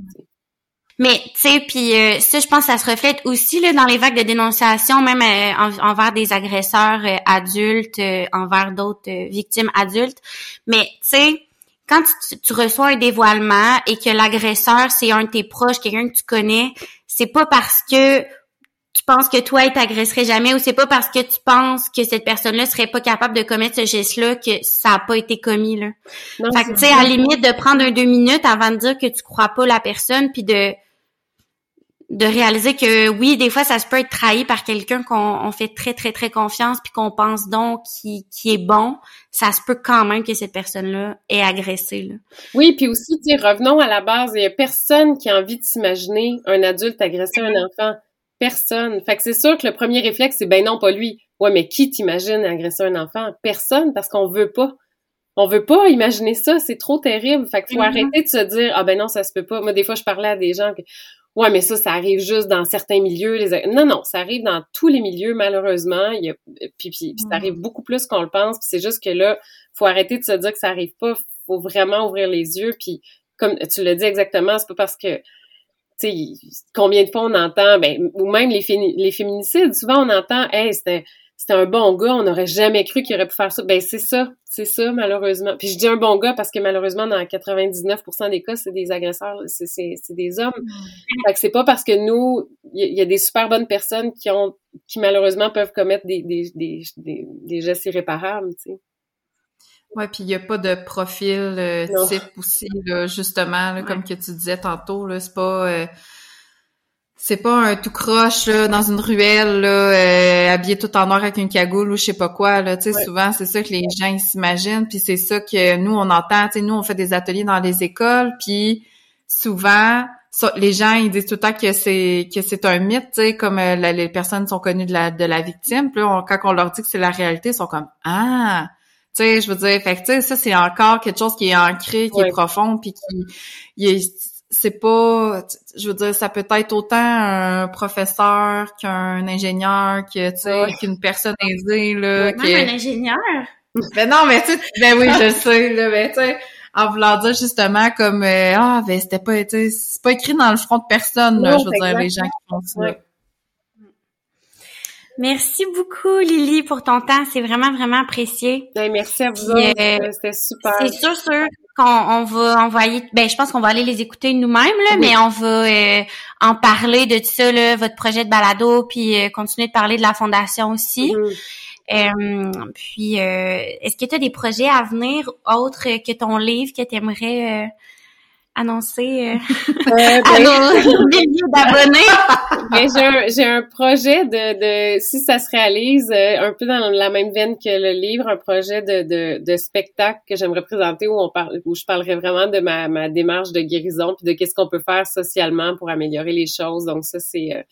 Mais tu sais, puis euh, ça, je pense, que ça se reflète aussi là dans les vagues de dénonciation, même euh, envers des agresseurs euh, adultes, envers d'autres victimes adultes. Mais tu sais, quand tu, reçois un dévoilement et que l'agresseur c'est un de tes proches, quelqu'un que tu connais, c'est pas parce que tu penses que toi, il t'agresserait jamais ou c'est pas parce que tu penses que cette personne-là serait pas capable de commettre ce geste-là que ça a pas été commis, là? fait que, tu sais, à la limite de prendre un deux minutes avant de dire que tu crois pas la personne puis de, de réaliser que oui, des fois, ça se peut être trahi par quelqu'un qu'on fait très, très, très confiance, puis qu'on pense donc qui, qui est bon, ça se peut quand même que cette personne-là est agressée. Là. Oui, puis aussi, revenons à la base, il y a personne qui a envie de s'imaginer un adulte agresser un enfant. Personne. Fait que c'est sûr que le premier réflexe, c'est ben non, pas lui. Ouais, mais qui t'imagine agresser un enfant? Personne, parce qu'on veut pas. On veut pas imaginer ça, c'est trop terrible. Fait qu'il faut mm-hmm. arrêter de se dire ah ben non, ça se peut pas. Moi, des fois, je parlais à des gens que Ouais, mais ça, ça arrive juste dans certains milieux. Les... Non, non, ça arrive dans tous les milieux, malheureusement. Il y a... puis, puis, ça arrive mm. beaucoup plus qu'on le pense. Puis c'est juste que là, faut arrêter de se dire que ça arrive pas. Faut vraiment ouvrir les yeux. Puis comme tu l'as dit exactement, c'est pas parce que sais, combien de fois on entend, ben, ou même les, les féminicides, souvent on entend, hey, c'était c'était un bon gars, on n'aurait jamais cru qu'il aurait pu faire ça. Ben c'est ça, c'est ça malheureusement. Puis je dis un bon gars parce que malheureusement dans 99% des cas c'est des agresseurs, c'est c'est des hommes. Mm. Fait que c'est pas parce que nous il y, a des super bonnes personnes qui ont qui malheureusement peuvent commettre des des des, des, gestes irréparables, tu sais. Ouais, puis il y a pas de profil euh, type aussi justement comme que tu disais tantôt là, c'est pas euh, c'est pas un tout croche là, dans une ruelle là, euh, habillé tout en noir avec une cagoule ou je sais pas quoi là. Tu sais, souvent c'est ça que les gens s'imaginent, puis c'est ça que nous on entend. Tu sais, nous on fait des ateliers dans les écoles, puis souvent les gens ils disent tout le temps que c'est que c'est un mythe, tu sais, comme euh, les personnes sont connues de la de la victime. Puis là, quand on leur dit que c'est la réalité, ils sont comme ah. Tu sais, je veux dire, fait que, tu sais, ça, c'est encore quelque chose qui est ancré, qui est profond, puis qui, c'est pas je veux dire ça peut être autant un professeur qu'un ingénieur que tu sais qu'une personne aisée là même un ingénieur? Ben non mais tu sais ben oui je sais là ben tu sais en voulant dire justement comme euh, ah ben c'était pas tu sais c'est pas écrit dans le front de personne là, je veux dire les gens qui font ça Merci beaucoup, Lily, pour ton temps. C'est vraiment, vraiment apprécié. Ben, merci à vous. Euh, C'était super. C'est sûr, sûr qu'on on va envoyer. Ben, je pense qu'on va aller les écouter nous-mêmes, là, mais on va euh, en parler de tout ça, là, votre projet de balado, puis euh, continuer de parler de la fondation aussi. Mm-hmm. puis, est-ce que tu as des projets à venir autres que ton livre que tu aimerais annoncer euh, Euh, à [laughs] ben, nos milliers d'abonnés? [laughs] ben, j'ai un, projet de, de, si ça se réalise, euh, un peu dans la même veine que le livre, un projet de, de, de spectacle que j'aimerais présenter où on parle, où je parlerai vraiment de ma, ma démarche de guérison puis de qu'est-ce qu'on peut faire socialement pour améliorer les choses. Donc ça, c'est, euh,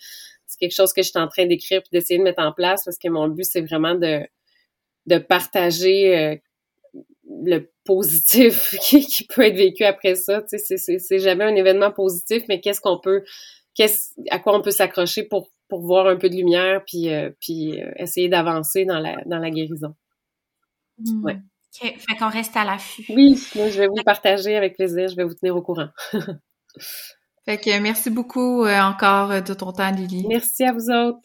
c'est quelque chose que je suis en train d'écrire puis d'essayer de mettre en place parce que mon but, c'est vraiment de, de partager euh, le positif [laughs] qui, qui peut être vécu après ça. C'est, jamais un événement positif, mais qu'est-ce qu'on peut, qu'est-ce, à quoi on peut s'accrocher pour, pour voir un peu de lumière puis, euh, puis euh, essayer d'avancer dans la, dans la guérison. Ouais. OK, fait qu'on reste à l'affût. Oui, moi, je vais vous partager avec plaisir. Je vais vous tenir au courant. [laughs] Fait que merci beaucoup euh, encore de ton temps, Lily. Merci à vous autres.